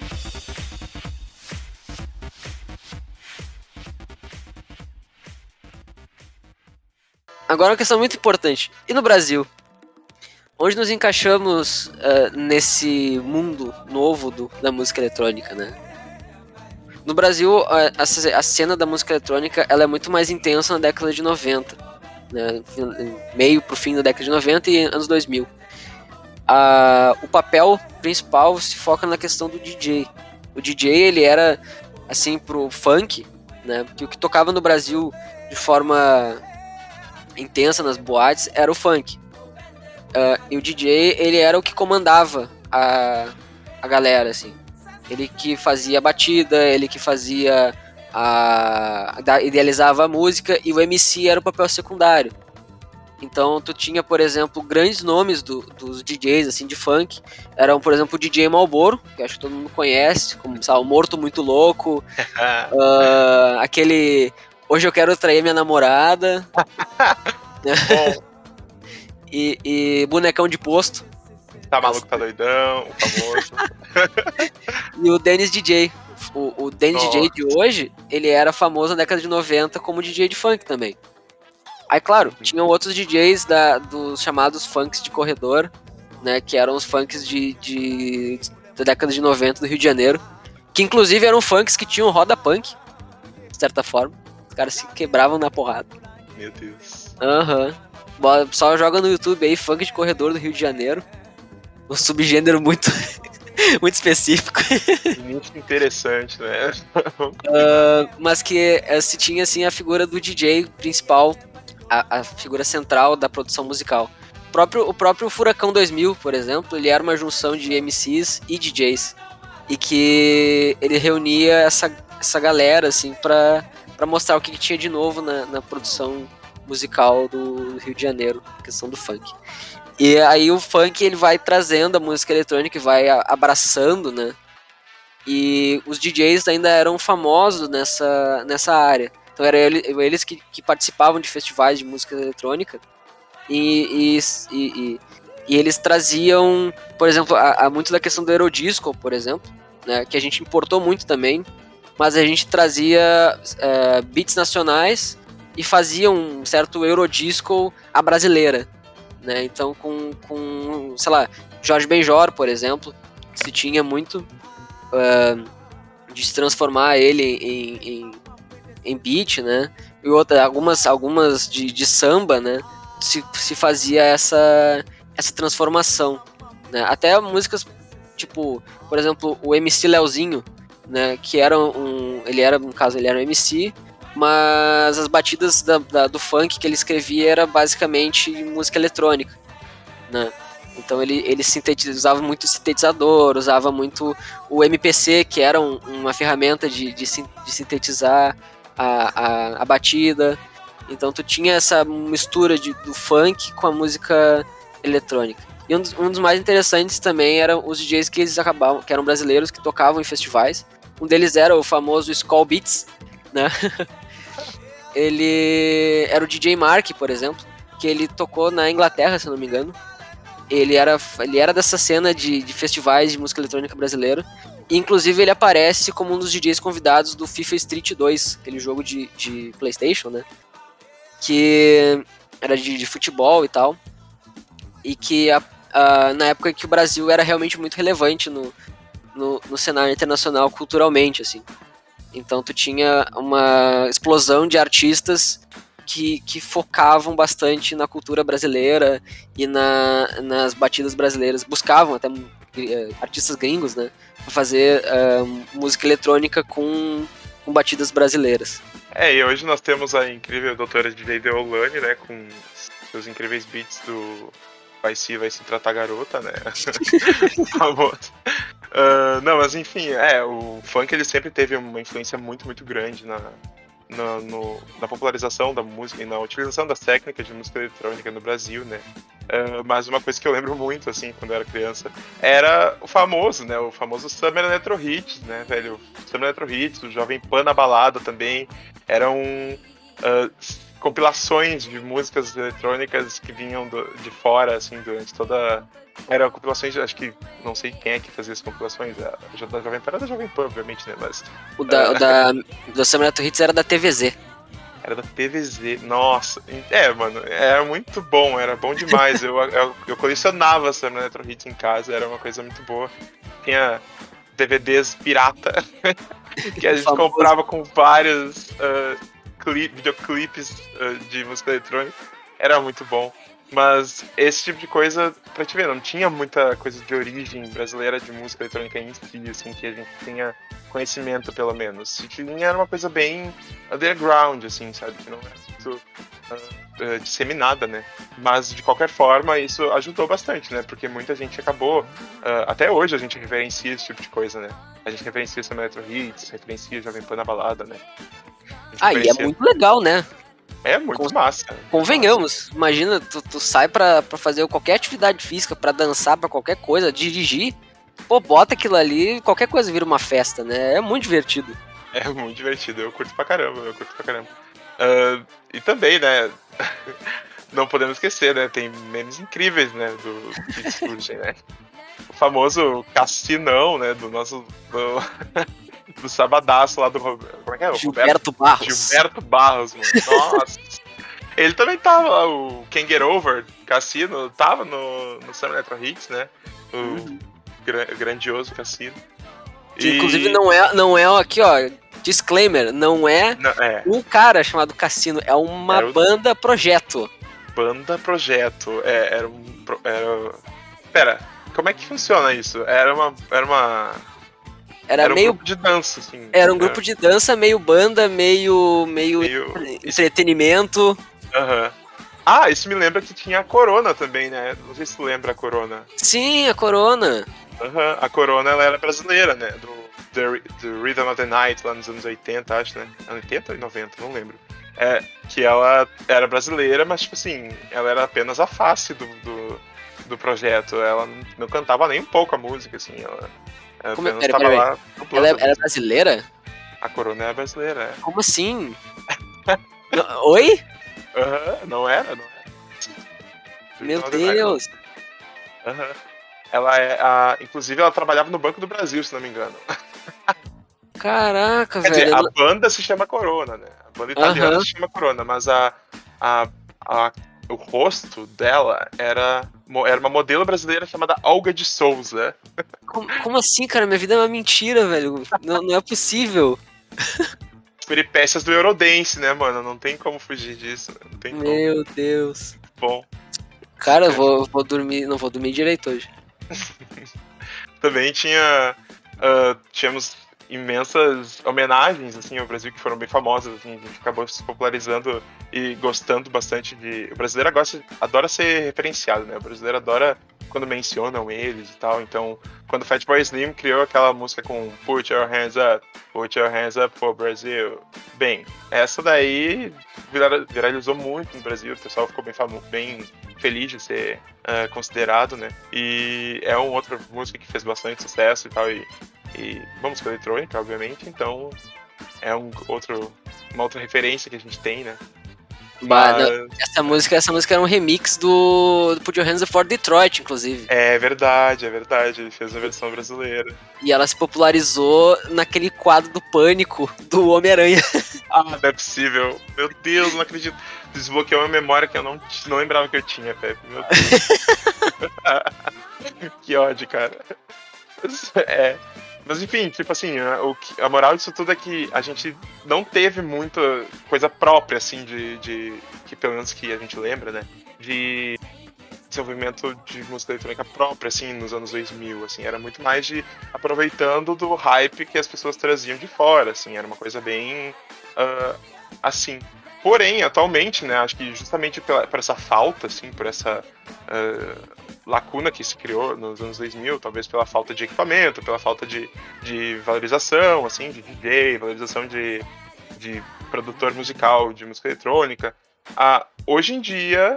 Agora uma questão muito importante. E no Brasil? Onde nos encaixamos uh, nesse mundo novo do, da música eletrônica, né? No Brasil, a, a, cena da música eletrônica ela é muito mais intensa na década de 90. Né? Meio pro fim da década de 90 e anos 2000. A, o papel principal se foca na questão do DJ. O DJ, ele era, assim, pro funk, né? Porque o que tocava no Brasil de forma intensa nas boates era o funk. Uh, e o DJ, ele era o que comandava a, a galera, assim. Ele que fazia a batida, ele que fazia a. idealizava a música e o MC era o papel secundário. Então tu tinha, por exemplo, grandes nomes do, dos DJs assim de funk. Eram, por exemplo, o DJ Malboro, que acho que todo mundo conhece, como sabe, o Morto Muito Louco. uh, aquele Hoje eu quero trair minha namorada. e, e Bonecão de Posto. Tá maluco, tá doidão, o famoso. e o Dennis DJ. O, o Dennis Nossa. DJ de hoje, ele era famoso na década de 90 como DJ de funk também. Aí, claro, tinham outros DJs da, dos chamados funks de corredor, né? Que eram os funks de, de, da década de 90 do Rio de Janeiro. Que inclusive eram funks que tinham roda punk, de certa forma. Os caras se quebravam na porrada. Meu Deus. Aham. Uhum. Só joga no YouTube aí, funk de corredor do Rio de Janeiro um subgênero muito muito específico. Muito interessante, né? Uh, mas que uh, se tinha assim a figura do DJ principal, a, a, figura central da produção musical. O próprio, o próprio Furacão 2000, por exemplo, ele era uma junção de MCs e DJs. E que ele reunia essa, essa galera, assim, pra, pra mostrar o que, que tinha de novo na, na produção musical do Rio de Janeiro, questão do funk. E aí o funk ele vai trazendo a música eletrônica e vai abraçando, né? E os DJs ainda eram famosos nessa, nessa área. Então eram eles que, que participavam de festivais de música eletrônica. E, e, e, e eles traziam, por exemplo, a, a, muito da questão do Eurodisco, por exemplo, né, que a gente importou muito também. Mas a gente trazia é, beats nacionais e fazia um certo Eurodisco à brasileira né? Então, com, com sei lá, Jorge Benjor, por exemplo, se tinha muito uh, de se transformar ele em, em, em beat, né? E outra, algumas, algumas de, de samba, né? Se, se fazia essa, essa transformação, né? Até músicas, tipo, por exemplo, o MC Leozinho, né? Que era um... Ele era, no caso, ele era um MC, mas as batidas da, da, do funk que ele escrevia era basicamente música eletrônica, né? Então ele, ele sintetizava muito sintetizador, usava muito o MPC, que era um, uma ferramenta de, de, de sintetizar a, a, a, batida. Então tu tinha essa mistura de, do funk com a música eletrônica. E um dos, um dos mais interessantes também eram os DJs que eles acabavam, que eram brasileiros, que tocavam em festivais. Um deles era o famoso Skull Beats, né? ele era o DJ Mark, por exemplo, que ele tocou na Inglaterra, se não me engano. Ele era, ele era dessa cena de, de festivais de música eletrônica brasileira. E, inclusive, ele aparece como um dos DJs convidados do FIFA Street 2, aquele jogo de, de PlayStation, né? Que era de, de futebol e tal. E que a, a, na época que o Brasil era realmente muito relevante no, no, no cenário internacional culturalmente, assim. Então tu tinha uma explosão de artistas que, que focavam bastante na cultura brasileira e na, nas batidas brasileiras. Buscavam até uh, artistas gringos, né? Pra fazer uh, música eletrônica com, com batidas brasileiras. É, e hoje nós temos a incrível doutora de Lady Olane, né? Com seus incríveis beats do Vai Se, Vai Se Tratar Garota, né? Uh, não, mas enfim, é, o funk ele sempre teve uma influência muito, muito grande na, na, no, na popularização da música e na utilização das técnicas de música eletrônica no Brasil, né? Uh, mas uma coisa que eu lembro muito, assim, quando eu era criança, era o famoso, né? O famoso Summer Electro Hits, né, velho? O Summer Electro Hits, o Jovem Pan na balada também, eram uh, compilações de músicas eletrônicas que vinham do, de fora, assim, durante toda eram compilações, acho que não sei quem é que fazia as compilações, a, da Jovem Pan era da Jovem Pan, obviamente, né? Mas. O da, uh, o da do Hits era da TVZ. Era da TVZ, nossa. É, mano, era muito bom, era bom demais. eu, eu, eu colecionava Electro Hits em casa, era uma coisa muito boa. Tinha DVDs pirata que a gente comprava com vários uh, clip, videoclipes uh, de música eletrônica. Era muito bom. Mas esse tipo de coisa, pra te ver, não tinha muita coisa de origem brasileira de música eletrônica em si, assim, que a gente tinha conhecimento, pelo menos. Se tinha, era uma coisa bem underground, assim, sabe? Que não era muito uh, disseminada, né? Mas, de qualquer forma, isso ajudou bastante, né? Porque muita gente acabou, uh, até hoje a gente reverencia esse tipo de coisa, né? A gente reverencia o Electro Hits, reverencia Jovem Pan na balada, né? Ah, e é muito legal, né? É muito massa. Convenhamos, imagina, tu, tu sai pra, pra fazer qualquer atividade física, pra dançar, pra qualquer coisa, dirigir, pô, bota aquilo ali, qualquer coisa vira uma festa, né? É muito divertido. É muito divertido, eu curto pra caramba, eu curto pra caramba. Uh, e também, né, não podemos esquecer, né, tem memes incríveis, né, do que surgem, né. O famoso cassinão, né, do nosso... Do... do sabadaço lá do. Como é que é? Gilberto Barros. Gilberto Barros, mano. Nossa. Ele também tava lá, o Can Get Over, Cassino, tava no, no Summer Electro Hits, né? O uhum. gra grandioso Cassino. Que, e... Inclusive não é, não é aqui, ó, disclaimer, não é, não, é. um cara chamado Cassino, é uma o... banda projeto. Banda projeto, é, era um. Era... Pera, como é que funciona isso? Era uma. Era uma. Era, Era um meio. grupo de dança, assim. Era um grupo de dança, meio banda, meio. meio, Meio- entretenimento. Aham. Ah, isso me lembra que tinha a Corona também, né? Não sei se tu lembra a Corona. Sim, a Corona. Aham, A Corona, ela era brasileira, né? Do The, The Rhythm of the Night, lá nos anos 80, acho, né? 80 ou 90, não lembro. É, que ela era brasileira, mas, tipo assim, ela era apenas a face do, do, do projeto. Ela não- não cantava nem um pouco a música, assim. Ela, ela Como é- apenas pera, pera lá Ela é- era música. brasileira? A Corona é brasileira, é. Como assim? Não- Oi? Aham, não era, não era. Meu. Deus. Aham. Ela é a. Inclusive, ela trabalhava no Banco do Brasil, se não me engano. Caraca, Quer velho. dizer, a banda se chama Corona, né? A banda italiana se chama Corona, mas a, a, a- o rosto dela era, era uma modelo brasileira chamada Olga de Souza. Como, como assim, cara? Minha vida é uma mentira, velho. Não, não é possível. Peripécias do Eurodance, né, mano? Não tem como fugir disso. né? Tem como. Meu Deus. Bom, Cara, eu vou, vou dormir. Não vou dormir direito hoje. também tinha. ah, tínhamos imensas homenagens assim ao Brasil que foram bem famosas assim, a gente acabou se popularizando e gostando bastante de o brasileiro gosta, adora ser referenciado né? O brasileiro adora quando mencionam eles e tal então quando o Fatboy Slim criou aquela música com Put Your Hands Up Put Your Hands Up for Brazil bem essa daí vira- viralizou muito no Brasil o pessoal ficou bem famoso bem feliz de ser ah, considerado né? E é uma outra música que fez bastante sucesso e tal e e uma música eletrônica, obviamente, então é um outro, uma outra referência que a gente tem, né? Bah, Mas não, essa música, essa música era um remix do, do Put Your Hands Up for Detroit, inclusive. é verdade, é verdade, ele fez a versão brasileira. E ela se popularizou naquele quadro do pânico do Homem-Aranha. Ah, não é possível. Meu Deus, não acredito. Desbloqueou uma memória que eu não, não lembrava que eu tinha, Pepe. Meu Deus. que ódio, cara. É. Mas enfim, tipo assim, a, o a moral disso tudo é que a gente não teve muita coisa própria, assim, de, de. que pelo menos que a gente lembra, né? De desenvolvimento de música eletrônica própria, assim, nos anos 2000, assim. Era muito mais de aproveitando do hype que as pessoas traziam de fora, assim. Era uma coisa bem. ah, assim. Porém, atualmente, né, acho que justamente pela, por essa falta, assim, por essa ah, lacuna que se criou nos anos 2000, talvez pela falta de equipamento, pela falta de, de valorização, assim, de DJ, valorização de, de produtor musical de música eletrônica. Ah, hoje em dia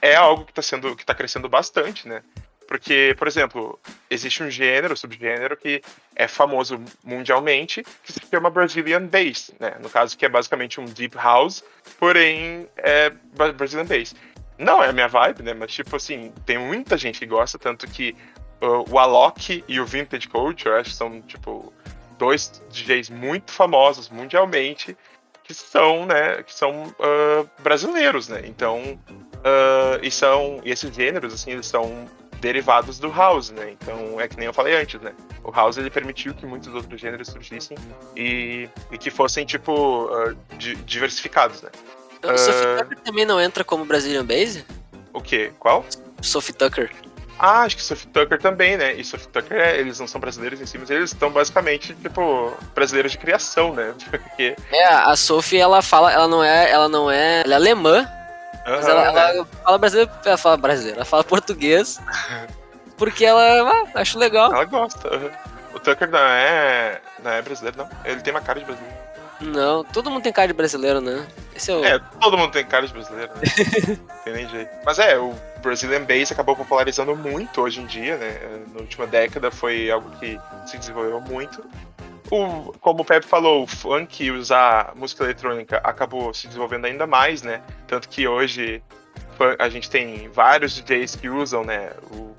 é algo que está sendo, que está crescendo bastante, né? Porque, por exemplo, existe um gênero, subgênero que é famoso mundialmente, que se chama Brazilian Bass, né? No caso, que é basicamente um deep house, porém é Bra- Brazilian Bass. Não é a minha vibe, né? Mas, tipo assim, tem muita gente que gosta, tanto que uh, o Alok e o Vintage Culture, acho que são, tipo, dois DJs muito famosos mundialmente, que são, né, que são uh, brasileiros, né? Então, uh, e são, e esses gêneros, assim, eles são derivados do house, né? Então, é que nem eu falei antes, né? O house, ele permitiu que muitos outros gêneros surgissem e, e que fossem, tipo, uh, di- diversificados, né? O Sophie Tucker também não entra como Brazilian Base? O quê? Qual? Sophie Tucker. Ah, acho que Sophie Tucker também, né? E Sophie Tucker, é, eles não são brasileiros em si, mas eles estão basicamente, tipo, brasileiros de criação, né? Porque. É, a Sophie, ela fala, ela não é, ela não é, ela é alemã, mas aham, ela, né? ela fala brasileiro, ela fala brasileiro, ela fala português, porque ela, ah, acho legal. Ela gosta. O Tucker não é. Não é brasileiro, não. Ele tem uma cara de brasileiro. Não, todo mundo tem cara de brasileiro, né? Esse é o... É, todo mundo tem cara de brasileiro, né? Não tem nem jeito. Mas é, o Brazilian Bass acabou popularizando muito hoje em dia, né? Na última década foi algo que se desenvolveu muito. O, como o Pepe falou, o funk usar música eletrônica acabou se desenvolvendo ainda mais, né? Tanto que hoje a gente tem vários DJs que usam, né? O,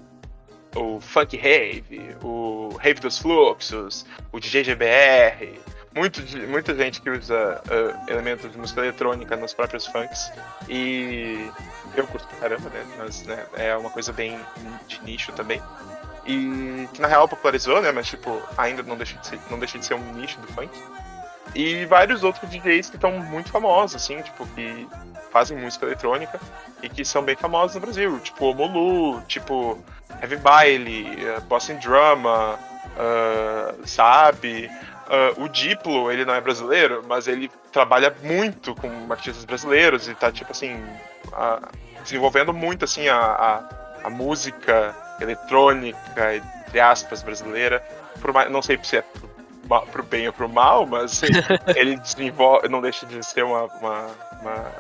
o funk rave, o rave dos fluxos, o DJ GBR, muito, de- muita gente que usa ah, elementos de música eletrônica nos próprios funks. E eu curto pra caramba, né? Mas né, é uma coisa bem de nicho também. E que na real popularizou, né? Mas tipo, ainda não deixa de ser, não deixa de ser um nicho do funk. E vários outros DJs que estão muito famosos, assim, tipo, que fazem música eletrônica e que são bem famosos no Brasil, tipo Omolu, tipo Heavy Baile, uh, Boston Drama, uh, sabe? Uh, o Diplo, ele não é brasileiro, mas ele trabalha muito com artistas brasileiros e tá, tipo assim, desenvolvendo muito, assim, a, a, a, música eletrônica, entre aspas, brasileira. Por mais, não sei se é pro bem ou pro mal, mas ele desenvolve, não deixa de ser uma, uma, uma,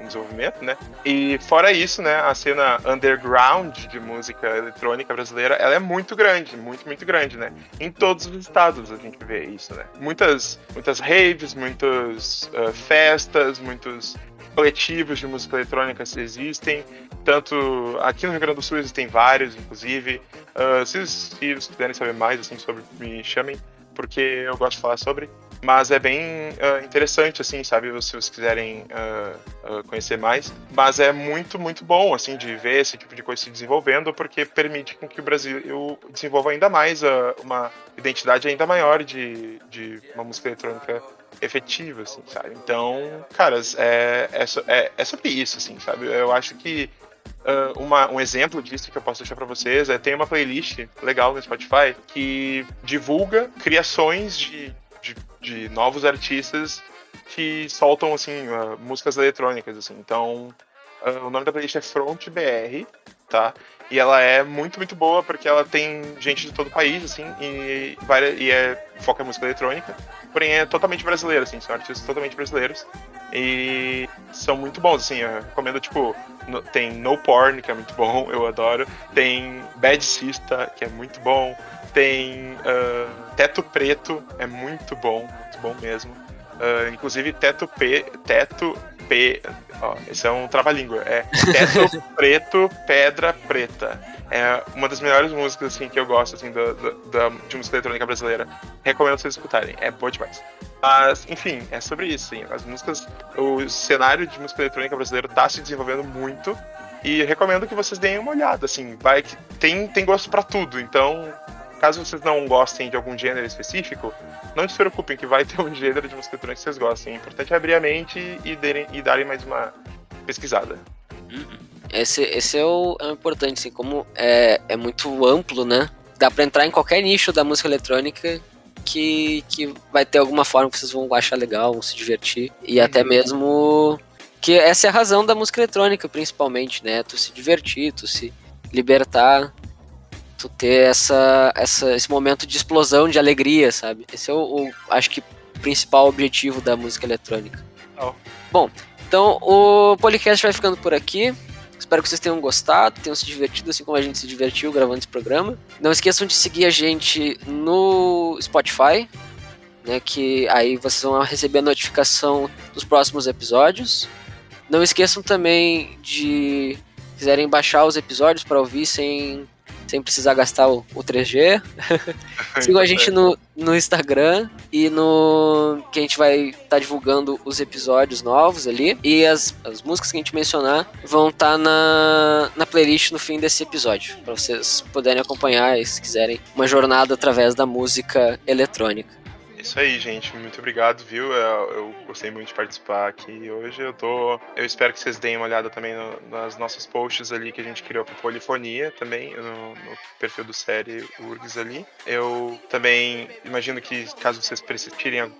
um desenvolvimento, né? E fora isso, né, a cena underground de música eletrônica brasileira, ela é muito grande, muito, muito grande, né? Em todos os estados a gente vê isso, né? Muitas, muitas raves, muitas uh, festas, muitos coletivos de música eletrônica existem, tanto aqui no Rio Grande do Sul existem vários, inclusive. Uh, se, se vocês quiserem saber mais assim sobre, me chamem porque eu gosto de falar sobre. Mas é bem uh, interessante, assim, sabe? Se vocês quiserem uh, uh, conhecer mais. Mas é muito, muito bom, assim, de ver esse tipo de coisa se desenvolvendo, porque permite com que o Brasil desenvolva ainda mais uma identidade ainda maior de, de uma música eletrônica efetiva, assim, sabe? Então, caras, é, é, é, é sobre isso, assim, sabe? Eu acho que Uh, uma, um exemplo disso que eu posso deixar para vocês é tem uma playlist legal no Spotify que divulga criações de, de, de novos artistas que soltam assim uh, músicas eletrônicas assim. Então uh, o nome da playlist é Front BR, tá? E ela é muito muito boa porque ela tem gente de todo o país assim e, e é foca em música eletrônica porém é totalmente brasileiro, assim, são artistas totalmente brasileiros. E são muito bons, assim, eu recomendo, tipo, tem No Porn, que é muito bom, eu adoro. Tem Bad Sista, que é muito bom. Tem uh, Teto Preto, é muito bom, muito bom mesmo. Uh, inclusive, Teto P. Teto P. Ó, esse é um trava-língua. É Teto Preto, Pedra Preta. É uma das melhores músicas assim, que eu gosto assim, da, da, de música eletrônica brasileira. Recomendo vocês escutarem, é boa demais. Mas, enfim, é sobre isso. Sim. As músicas, o cenário de música eletrônica brasileira está se desenvolvendo muito e recomendo que vocês deem uma olhada. Assim, vai que tem, tem gosto para tudo. Então, caso vocês não gostem de algum gênero específico, não se preocupem que vai ter um gênero de música eletrônica que vocês gostem. É importante abrir a mente e, derem, e darem mais uma pesquisada. Uhum. Esse, esse é, o, é o importante, assim, como é, é muito amplo, né? Dá pra entrar em qualquer nicho da música eletrônica que, que vai ter alguma forma que vocês vão achar legal, vão se divertir. E uhum. até mesmo que essa é a razão da música eletrônica, principalmente, né? Tu se divertir, tu se libertar, tu ter essa, essa, esse momento de explosão, de alegria, sabe? Esse é o, o acho que, principal objetivo da música eletrônica. Oh. Bom, então o podcast vai ficando por aqui. Espero que vocês tenham gostado, tenham se divertido assim como a gente se divertiu gravando esse programa. Não esqueçam de seguir a gente no Spotify, né, que aí vocês vão receber a notificação dos próximos episódios. Não esqueçam também de quiserem baixar os episódios para ouvir sem sem precisar gastar o, o 3G. Sigam a gente no, no Instagram e no. que a gente vai estar tá divulgando os episódios novos ali. E as, as músicas que a gente mencionar vão estar tá na, na playlist no fim desse episódio. para vocês poderem acompanhar se quiserem uma jornada através da música eletrônica. Isso aí, gente. Muito obrigado, viu? Eu, eu, gostei muito de participar aqui hoje. Eu tô. Eu espero que vocês deem uma olhada também no, nas nossas posts ali que a gente criou para Polifonia também, no, no, perfil do série URGS ali. Eu também imagino que caso vocês precisem,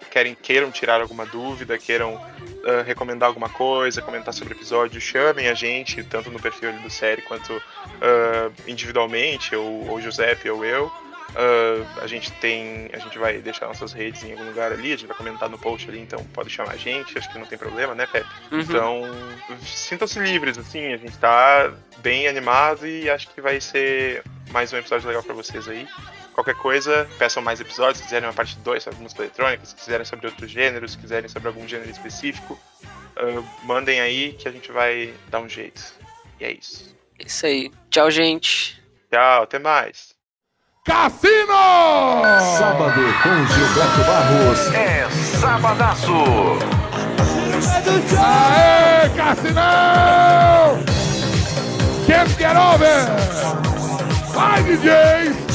querem, queiram tirar alguma dúvida, queiram uh, recomendar alguma coisa, comentar sobre o episódio, chamem a gente, tanto no perfil do série quanto uh, individualmente, ou, ou Giuseppe ou eu. Uh, a gente tem. A gente vai deixar nossas redes em algum lugar ali, a gente vai comentar no post ali, então pode chamar a gente, acho que não tem problema, né, Pepe? Uhum. Então, sintam-se livres, assim, a gente tá bem animado e acho que vai ser mais um episódio legal para vocês aí. Qualquer coisa, peçam mais episódios, se quiserem uma parte 2 sobre música eletrônica, se quiserem sobre outros gêneros, se quiserem sobre algum gênero específico, uh, mandem aí que a gente vai dar um jeito. E é isso. Isso aí. Tchau, gente. Tchau, até mais. Cassino! Sábado com Gilberto Barros. É sabadaço! Aê, Cassinão! Can't get over! Vai, DJs!